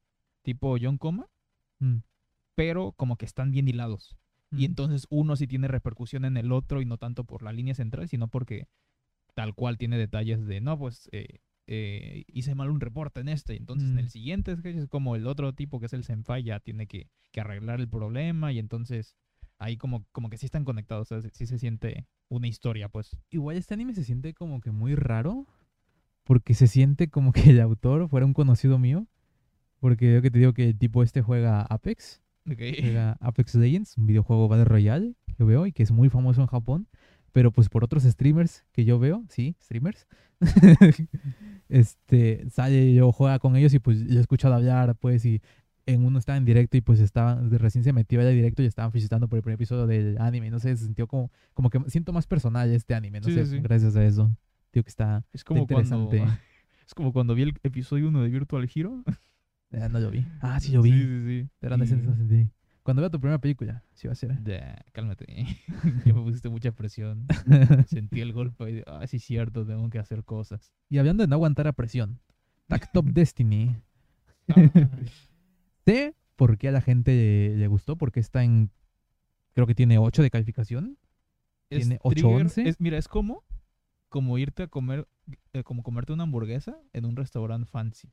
tipo John Coma, Mm, pero como que están bien hilados. Y entonces uno sí tiene repercusión en el otro y no tanto por la línea central, sino porque tal cual tiene detalles de, no, pues eh, eh, hice mal un reporte en este, y entonces en Mm. el siguiente sketch es como el otro tipo que es el senpai ya tiene que, que arreglar el problema y entonces ahí como, como que sí están conectados, o sea, sí se siente una historia, pues. Igual este anime se siente como que muy raro, porque se siente como que el autor fuera un conocido mío, porque yo que te digo que el tipo este juega Apex. Juega Apex Legends, un videojuego Battle Royale que veo y que es muy famoso en Japón, pero pues por otros streamers que yo veo, sí, streamers, [laughs] este, sale y yo juega con ellos y pues yo he escuchado hablar, pues, y en uno estaba en directo y pues estaban, recién se metió al directo y estaban felicitando por el primer episodio del anime, no sé, se sintió como, como que siento más personal este anime, no Sí, sé, sí, gracias a eso. Digo que está, Es como cuando... interesante. [laughs] Es como cuando vi el episodio 1 de Virtual Hero. eh, no lo vi. Ah, sí lo vi. Sí, sí, sí. Pero Y- no sentí. Cuando vea tu primera película, sí va a ser. Ya, cálmate. [laughs] ya me pusiste mucha presión. [laughs] Sentí el golpe y, ah, sí, cierto, tengo que hacer cosas. Y hablando de no aguantar a presión, Tag [laughs] Top Destiny. Sé por qué a la gente le, le gustó, porque está en. Creo que tiene 8 de calificación. Es Tiene ocho, trigger- once. es- mira, es como, como irte a comer, eh, como comerte una hamburguesa en un restaurante fancy.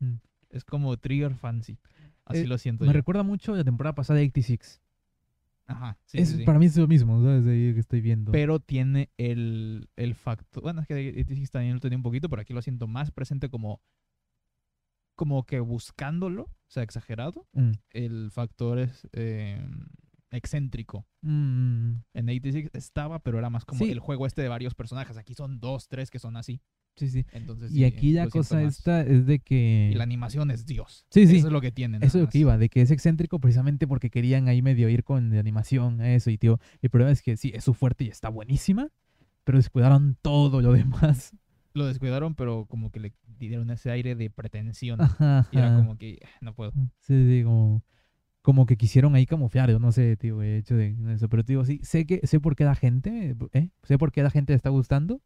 Mm. Es como trigger fancy. Así Eh, lo siento Me yo. recuerda mucho la temporada pasada de 86. Ajá, sí, es, sí, sí. Para mí es lo mismo, ¿sabes? Ahí que estoy viendo. Pero tiene el, el factor. Bueno, es que 86 también lo tenía un poquito, pero aquí lo siento más presente como. Como que buscándolo, o sea, exagerado. Mm, El factor es eh, excéntrico. mm, En 86 estaba, pero era más como Sí. el juego este de varios personajes. Aquí son dos, tres que son así. Sí, sí. Entonces, Y sí, aquí la cosa más. esta es de que... Y la animación es Dios. Sí, sí. Eso es lo que tienen. Eso es lo que iba, de que es excéntrico precisamente porque querían ahí medio ir con de animación eso. Y tío, el problema es que sí, es su fuerte y está buenísima, pero descuidaron todo lo demás. Lo descuidaron, pero como que le dieron ese aire de pretensión. Ajá. Y era ajá. como que "Ah, no puedo. Sí, sí, como, como que quisieron ahí camuflar, yo no sé, tío, el hecho de eso. Pero tío, sí, sé que sé por qué la gente, ¿eh? Sé por qué la gente le está gustando.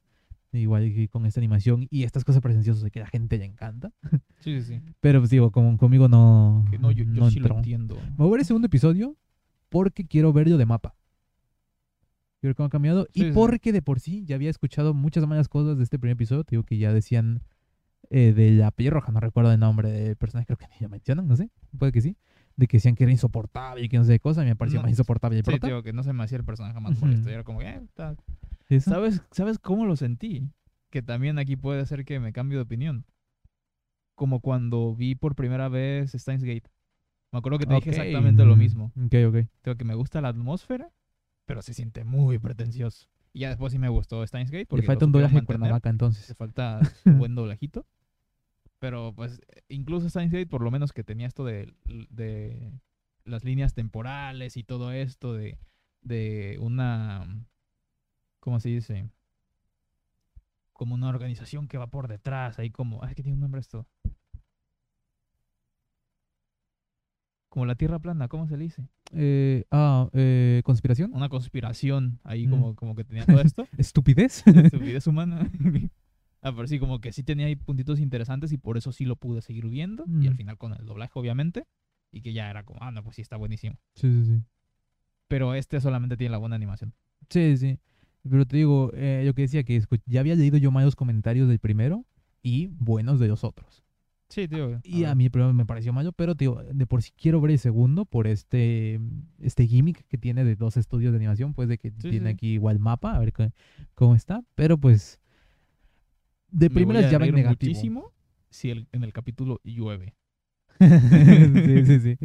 Igual que con esta animación y estas cosas presenciosas de que la gente le encanta. Sí, sí, sí. [laughs] Pero pues digo, como, conmigo no, Que no, yo, yo sí lo entró. entiendo. Me voy a ver el segundo episodio porque quiero verlo de mapa. Quiero ver cómo ha cambiado. Sí, y sí. porque de por sí ya había escuchado muchas malas cosas de este primer episodio. Te digo que ya decían eh, de la piel roja, no recuerdo el nombre del personaje, creo que ni lo mencionan, no sé. Puede que sí. De que decían que era insoportable y que no sé qué cosa. Y me pareció No, más insoportable Sí, tío, que no se me hacía el personaje más molesto. Y era como, eh, está- ¿Eso? ¿Sabes, ¿Sabes cómo lo sentí? Que también aquí puede ser que me cambie de opinión. Como cuando vi por primera vez Steins Gate. Me acuerdo que te dije Ok, exactamente lo mm, mismo. Ok, ok. Tengo que me gusta la atmósfera, pero se siente muy pretencioso. Y ya después sí me gustó Steins Gate. Le falta un doblaje en. Cuernavaca Le entonces. falta un [laughs] buen doblajito. Pero pues incluso Steins Gate por lo menos que tenía esto de, de las líneas temporales y todo esto de, de una... ¿Cómo se dice? Como una organización que va por detrás, ahí como... Ay, que tiene un nombre esto. Como la Tierra plana, ¿cómo se le dice? Eh, ah, eh, ¿conspiración? Una conspiración ahí Mm. como, como que tenía todo esto. [laughs] ¿Estupidez? estupidez [laughs] humana. [laughs] ah, pero sí, como que sí tenía ahí puntitos interesantes y por eso sí lo pude seguir viendo. Y al Mm. final con el doblaje, obviamente. Y que ya era como, ah, no, pues sí está buenísimo. sí, sí, sí. Pero este solamente tiene la buena animación. Sí, sí. Pero te digo, eh, lo que decía que ya había leído yo malos comentarios del primero y buenos de los otros. Sí, tío. Y a mí el primero me pareció malo, pero tío, de por sí quiero ver el segundo por este, este gimmick que tiene de dos estudios de animación, pues de que Sí, tiene sí. aquí igual mapa, a ver cómo está. Pero pues, de Me primeras ya ven reír negativo. muchísimo si el- en el capítulo llueve. [laughs] sí, sí, sí.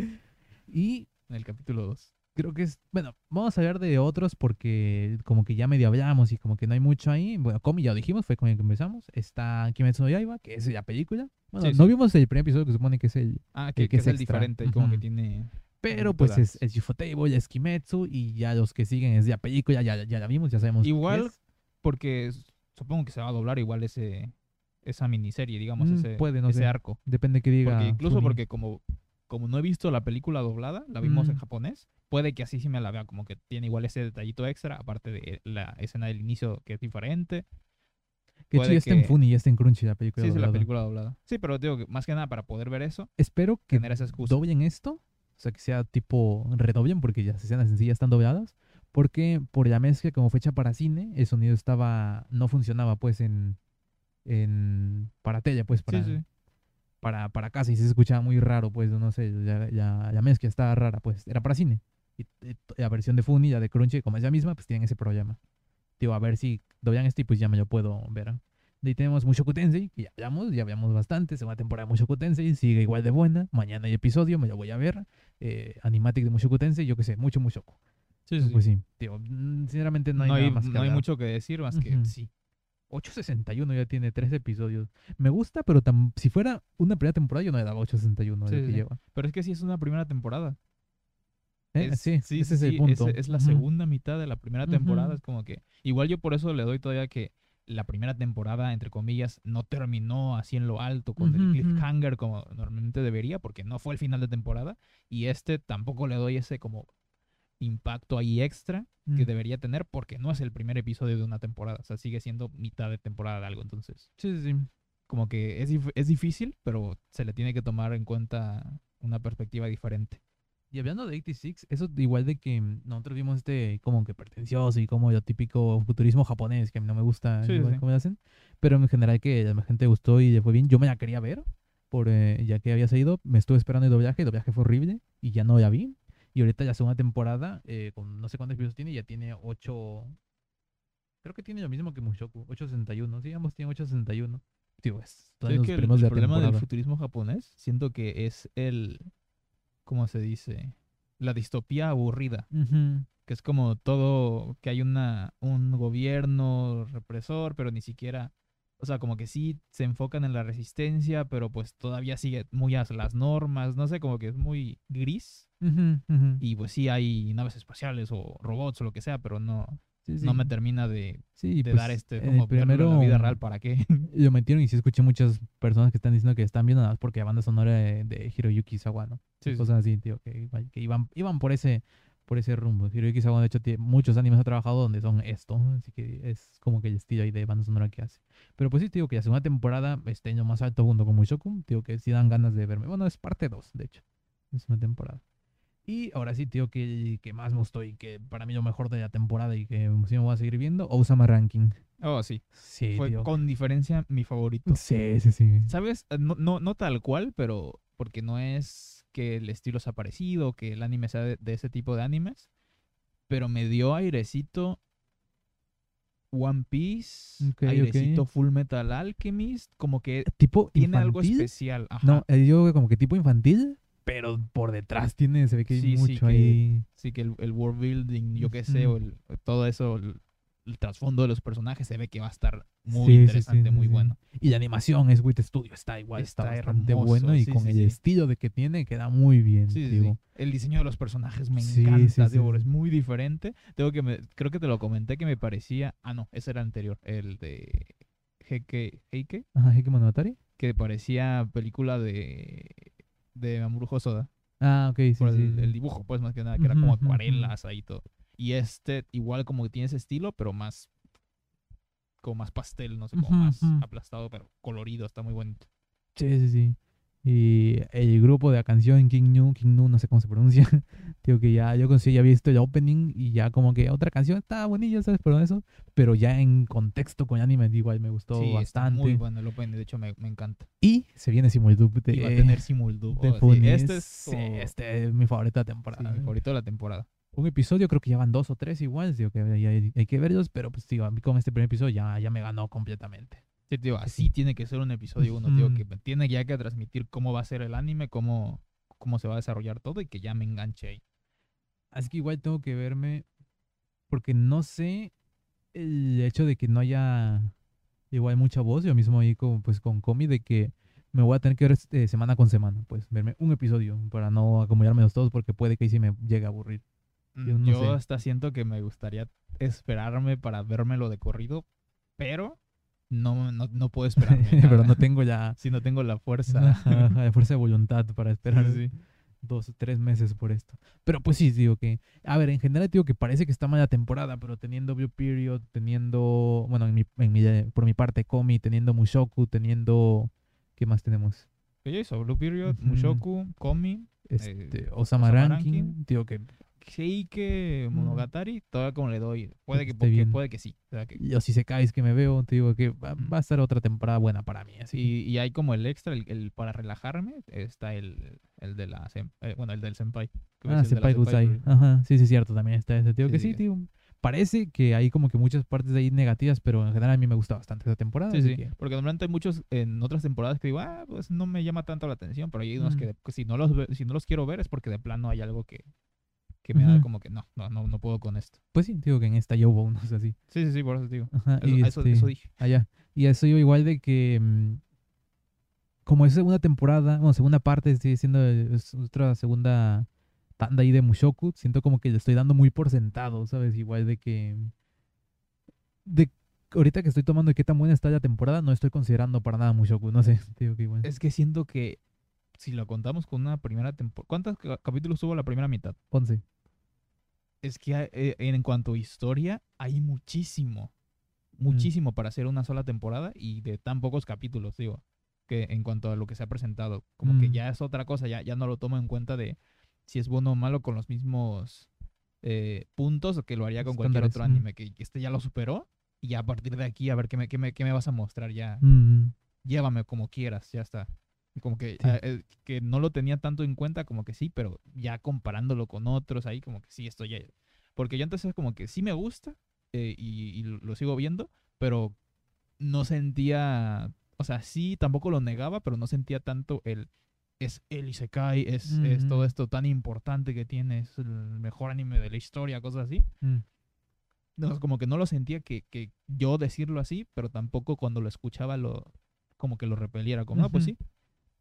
Y En el capítulo 2. creo que es, bueno, vamos a hablar de otros porque como que ya medio hablamos y como que no hay mucho ahí. Bueno, como ya lo dijimos, fue con el que empezamos. Está Kimetsu no Yaiba, que es la película. Bueno, Sí, no sí. vimos el primer episodio que supone que es el... Ah, que- que, que que es el extra. diferente. Como que tiene... Pero pues es, es Ufotable, es Kimetsu y ya los que siguen es la película, ya, ya la vimos, ya sabemos. Igual, porque supongo que se va a doblar igual ese esa miniserie, digamos, Mm, ese, puede, no ese sé. arco. Depende que diga. Porque incluso porque como, como no he visto la película doblada, la vimos en Mm. japonés, puede que así sí me la vea, como que tiene igual ese detallito extra, aparte de la escena del inicio que es diferente. Que sí, ya está en Funny, ya está en Crunchy la película. Sí, sí, la doblada. película doblada. Sí, pero digo que más que nada para poder ver eso, Espero que tener esa excusa. doblen esto. O sea, que sea tipo redoblen porque ya las escenas sencillas están dobladas. Porque por la mezcla, como fecha para cine, el sonido estaba. no funcionaba pues en. en para tele, pues para, Sí, sí. para, para casa y se escuchaba muy raro, pues no sé, la, la- la mezcla estaba rara, pues era para cine. Y, y la versión de Funny, la de Crunchy, como es la misma, pues tienen ese problema. Digo, a ver si doblan este y pues ya me lo puedo ver. De ahí tenemos Mushoku Tensei, que ya hablamos, ya hablamos bastante, segunda temporada de Mushoku Tensei, sigue igual de buena, mañana hay episodio, me lo voy a ver. Eh, Animatic de Mushoku Tensei, yo qué sé, mucho Mushoku. Sí, sí. Pues sí, digo, mm, sinceramente no hay, no hay, nada más que no hay mucho que decir más que Ujú. sí. 861 ya tiene tres episodios. Me gusta, pero si fuera una primera temporada yo no le daba 861 de Sí, lo que sí. lleva. Pero es que sí es una primera temporada. ¿Eh? Es- sí, ese es el sí, punto. Es, es la segunda mitad de la primera temporada. Es como que. Igual yo por eso le doy todavía que la primera temporada, entre comillas, no terminó así en lo alto con Ujú, el cliffhanger como normalmente debería, porque no fue el final de temporada. Y este tampoco le doy ese como impacto ahí extra que Mm. debería tener, porque no es el primer episodio de una temporada. O sea, sigue siendo mitad de temporada de algo. Entonces, Sí, sí, sí. como que es, es difícil, pero se le tiene que tomar en cuenta una perspectiva diferente. Y hablando de 86, eso igual de que nosotros vimos este como que pretencioso y como lo típico futurismo japonés, que a mí no me gusta Sí, sí. cómo lo hacen, pero en general que la gente gustó y le fue bien. Yo me la quería ver, por, eh, ya que había salido, me estuve esperando el doblaje, el doblaje fue horrible y ya no la vi. Y ahorita ya segunda temporada, eh, con no sé cuántos episodios tiene, ya tiene 8... Creo que tiene lo mismo que Mushoku, 861. Sí, ambos tienen 861. Tío, es Sí, es que el, el de la problema del temporada. futurismo japonés, siento que es el, ¿cómo se dice? La distopía aburrida, Ujú. que es como todo, que hay una, un gobierno represor, pero ni siquiera, o sea, como que sí se enfocan en la resistencia, pero pues todavía sigue muy a las normas, no sé, como que es muy gris. Y pues sí hay naves espaciales o robots o lo que sea, pero no, Sí, no me termina de, Sí, de pues, dar este, en como primero la vida real, ¿para qué? [laughs] lo metieron y sí escuché muchas personas que están diciendo que están viendo nada más porque la banda sonora de, de Hiroyuki Sawano. Sí, sí. cosas así, tío, que, iba- que iban, iban por ese por ese rumbo. Hiroyuki Sawano, de hecho, tiene, muchos animes ha trabajado donde son esto, así que es como que el estilo ahí de banda sonora que hace. Pero pues sí, tío, que la segunda temporada está en lo más alto junto con Mushoku, tío, que sí dan ganas de verme. Bueno, es parte 2, de hecho, es una temporada. Y ahora sí, tío, que, que más me gustó y que para mí lo mejor de la temporada y que sí me voy a seguir viendo, Osama Ranking. Oh, sí. Sí, Fue tío. con diferencia mi favorito. Sí, sí, sí. ¿Sabes? Eh, No, no, no tal cual, pero porque no es que el estilo sea parecido, que el anime sea de, de ese tipo de animes, pero me dio airecito One Piece, Ok, ok. airecito Full Metal Alchemist, como que Tipo tiene algo especial. Ajá. No, eh, yo como que tipo infantil, pero por detrás tiene, se ve que hay Sí, sí, mucho que- ahí. Sí, que el, el world building, yo qué sé, o el- todo eso, el, el trasfondo de los personajes se ve que va a estar muy Sí, interesante, muy bueno. Y la animación es Wit Studio, está igual, está, Está bastante hermoso, bueno y con el estilo de que tiene queda muy bien, sí. El diseño de los personajes me encanta, sí. es muy diferente. Tengo que me, creo que te lo comenté que me parecía, ah no, ese era anterior, el de Heike, Heike Ajá, Heike Monogatari. que parecía película de de Mamoru Hosoda, Ah, ok, sí, por sí. el, sí. el dibujo, pues más que nada, que era como acuarelas ahí todo. Y este igual como que tiene ese estilo, pero más como más pastel, no sé, como más aplastado, pero colorido, está muy bonito. Sí, sí, sí. Y el grupo de la canción King New, King New, no sé cómo se pronuncia. [laughs] Tío, que ya yo conseguí, ya había visto el opening y ya como que otra canción estaba bonilla, ¿sabes? Pero eso. Pero ya en contexto con anime, igual me gustó sí, está bastante. muy bueno el opening, de hecho me, me encanta. Y se viene Simuldub de, va a tener Simuldub. de oh, sí. Este es Sí, este es mi favorita Sí, temporada. mi favorito de la temporada. Un episodio, creo que ya van dos o tres igual, digo que hay, hay- hay que verlos, pero pues digo, a mí con este primer episodio ya, ya me ganó completamente. Sí, tío, así sí. tiene que ser un episodio uno, tío, que tiene ya que transmitir cómo va a ser el anime, cómo, cómo se va a desarrollar todo y que ya me enganche ahí. Así que igual tengo que verme, porque no sé el hecho de que no haya igual mucha voz, yo mismo ahí con, pues con Comi, de que me voy a tener que ver este, semana con semana, pues verme un episodio para no acumulármelos todos porque puede que ahí sí me llegue a aburrir. Mm, Yo Yo, no sé. hasta siento que me gustaría esperarme para vérmelo de corrido, pero no, no, no puedo esperarme. [laughs] Pero no tengo ya [laughs] Si no tengo la fuerza. ajá, fuerza de voluntad para esperar Sí, sí. dos tres meses por esto. Pero pues sí, digo que, a ver, en general digo que parece que está mala temporada, pero teniendo Blue Period, teniendo, bueno, en mi, en mi, por mi parte, Komi, teniendo Mushoku, teniendo, ¿qué más tenemos? Que hizo Blue Period, Ujú. Mushoku, Komi, Este, Eh, Osama, Osama Ranking, Ranking. digo que Seike, Mm. Monogatari, todavía como le doy. Puede que, porque puede que sí. o sea que- yo si se caes que me veo, te digo que va, va a ser otra temporada buena para mí, así. Y, y hay como el extra, el, el para relajarme, está el, el de la, eh, bueno, el del senpai. Ah, es la Senpai Gusai. Ajá, sí, sí, cierto, también está ese, tío, Sí, que sí, sí, que- tío. Parece que hay como que muchas partes de ahí negativas, pero en general a mí me gusta bastante esa temporada. Sí, sí, que- porque normalmente hay muchos en otras temporadas que digo, ah, pues no me llama tanto la atención, pero hay unos Mm. que, si, no los ve- si no los quiero ver es porque de plano hay algo que, que me da como que no, no, no, no puedo con esto. Pues sí, digo que en esta yo hubo unos así. Sí, sí, sí, por eso te digo. Ajá, Eso, y eso, este, eso dije. allá. Y eso yo igual de que mm, como es segunda temporada, bueno, segunda parte, sigue siendo es otra segunda tanda ahí de Mushoku, siento como que le estoy dando muy por sentado, ¿sabes? Igual de que de ahorita que estoy tomando de qué tan buena está la temporada, no estoy considerando para nada Mushoku, no sé, [laughs] digo que igual. Es que siento que si lo contamos con una primera temporada, ¿cuántos ca- capítulos tuvo la primera mitad? 11. Es que hay- eh, en cuanto a historia, hay muchísimo. Muchísimo para hacer una sola temporada y de tan pocos capítulos, digo. Que en cuanto a lo que se ha presentado. Como que Mm. ya es otra cosa, ya, ya no lo tomo en cuenta de si es bueno o malo con los mismos eh, puntos o que lo haría con cualquier otro anime. Que este ya lo superó y ya a partir de aquí a ver qué me, qué me, qué me vas a mostrar ya. Mm, Llévame como quieras, ya está. Como que, Sí. ah, eh, que no lo tenía tanto en cuenta, como que sí, pero ya comparándolo con otros ahí, como que sí, esto ya... Porque yo antes es como que sí me gusta eh, y, y lo sigo viendo, pero no sentía... O sea, sí, tampoco lo negaba, pero no sentía tanto el... Es el Isekai, es, es todo esto tan importante que tiene, es el mejor anime de la historia, cosas así. Mm. No, como que no lo sentía que, que yo decirlo así, pero tampoco cuando lo escuchaba lo como que lo repeliera, como, no, pues Ujú. sí.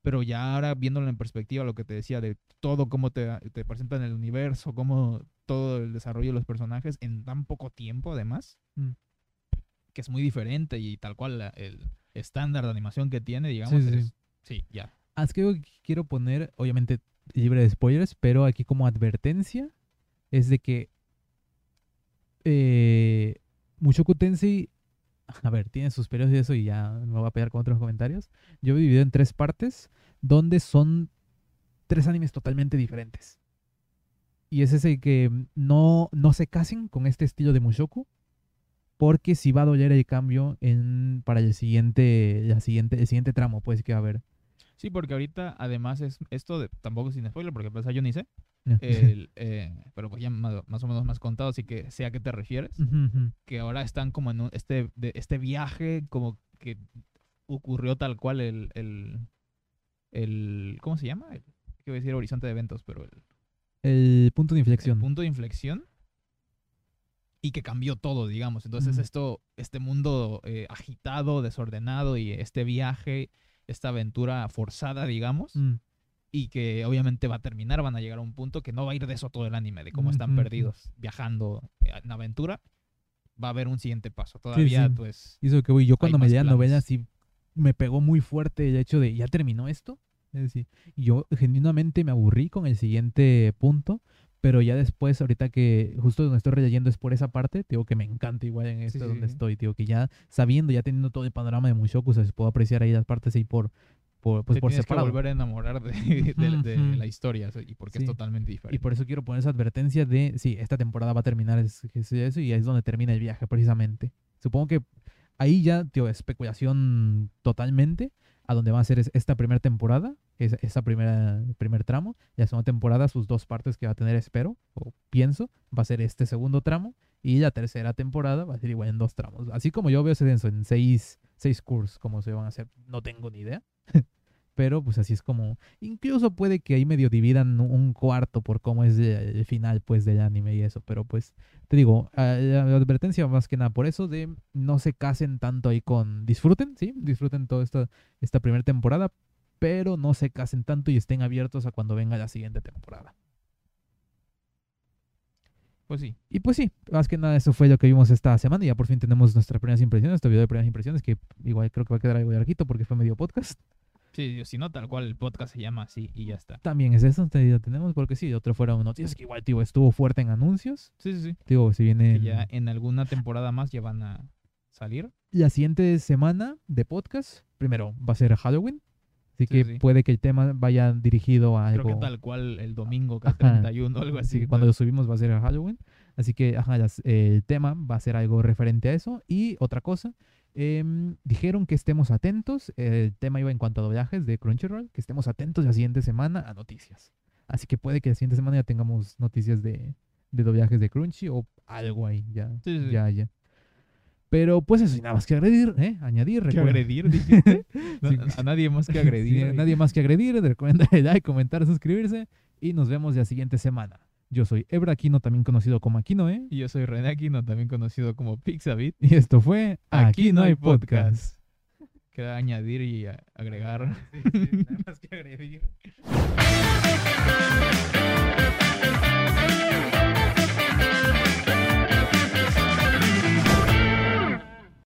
Pero ya ahora viéndolo en perspectiva, lo que te decía de todo cómo te, te presentan el universo, cómo todo el desarrollo de los personajes en tan poco tiempo, además, Mm. que es muy diferente y tal cual la- el estándar de animación que tiene, digamos, sí, sí. es- sí, ya. Es que quiero poner, obviamente libre de spoilers, pero aquí como advertencia es de que eh, Mushoku Tensei, a ver, tiene sus periodos y eso y ya me voy a pelear con otros comentarios. Yo he dividido en tres partes donde son tres animes totalmente diferentes. Y es ese que no, no se casen con este estilo de Mushoku. Porque si va a doler el cambio en, para el siguiente, la siguiente, el siguiente tramo, pues que va a haber. Sí, porque ahorita además es esto de, tampoco sin spoiler, porque pues yo ni sé, el, eh, pero pues ya más, más o menos más contado, así que sé a qué te refieres. Que ahora están como en un- este, de, este viaje, como que ocurrió tal cual el, el, el ¿cómo se llama? El, ¿Qué voy a decir? Horizonte de eventos, pero el, El punto de el inflexión. punto de inflexión y que cambió todo, digamos. Entonces esto, este mundo eh, agitado, desordenado y este viaje, esta aventura forzada, digamos, Mm, y que obviamente va a terminar, van a llegar a un punto que no va a ir de eso todo el anime, de cómo están Ujú, ujú. perdidos viajando eh, en aventura. Va a haber un siguiente paso. Todavía, sí. pues, Y eso que voy, yo cuando me leí la novela sí me pegó muy fuerte el hecho de, ¿ya terminó esto? Es decir, yo genuinamente me aburrí con el siguiente punto, pero ya después, ahorita que justo donde estoy releyendo es por esa parte, digo que me encanta igual en esto sí, donde sí. estoy, digo que ya sabiendo, ya teniendo todo el panorama de Mushoku, se puedo apreciar ahí las partes ahí por, por, pues te por separado. que volver a enamorar de, [laughs] de- de Ujú. la historia y porque Sí. es totalmente diferente. Y por eso quiero poner esa advertencia de, sí, esta temporada va a terminar es- es eso y es donde termina el viaje precisamente. Supongo que ahí ya, tío, especulación totalmente a donde va a ser es- esta primera temporada, que es esa primera primer tramo, la segunda temporada, sus dos partes que va a tener, espero, o pienso, va a ser este segundo tramo, y la tercera temporada va a ser igual en dos tramos. Así como yo veo ese denso en seis, seis cursos, como se van a hacer, no tengo ni idea. [laughs] Pero pues así es como, incluso puede que ahí medio dividan un cuarto por cómo es el, final pues del anime y eso, pero pues te digo, la advertencia más que nada por eso de no se casen tanto ahí con, disfruten, sí, disfruten toda esta, esta primera temporada, pero no se casen tanto y estén abiertos a cuando venga la siguiente temporada. Pues sí. Y pues sí, más que nada eso fue lo que vimos esta semana y ya por fin tenemos nuestras primeras impresiones, este video de primeras impresiones que igual creo que va a quedar algo larguito porque fue medio podcast. Sí, si no, tal cual el podcast se llama así y ya está. También es eso, te- tenemos porque sí, otro fueron noticias que igual, tío, estuvo fuerte en anuncios. Sí, sí, sí. Digo, si viene Que ya en alguna temporada más ya van a salir. la siguiente semana de podcast, primero va a ser Halloween, así Sí, que sí. puede que el tema vaya dirigido a algo. Creo que tal cual el domingo, que Ajá. 31 o algo Así que cuando lo subimos va a ser a Halloween. Así que ajá, las- el tema va a ser algo referente a eso. Y otra cosa, em, dijeron que estemos atentos. El tema iba en cuanto a doblajes de Crunchyroll, que estemos atentos la siguiente semana a noticias. Así que puede que la siguiente semana ya tengamos noticias de, de doblajes de Crunchy o algo ahí. Ya, sí. ya, ya. Pero pues eso, y nada más que agredir, ¿eh? Añadir, recuerda- agredir, [laughs] dijiste. No, Sí. A nadie más que Sí, agredir. nadie más que agredir. Darle [laughs] like, comentar, suscribirse. Y nos vemos la siguiente semana. Yo soy Ebra Aquino, también conocido como Aquino, ¿eh? Y yo soy René Aquino, también conocido como Pixabit. Y esto fue Aquí, no hay podcast. Queda añadir y agregar. nada más que agredir. [laughs]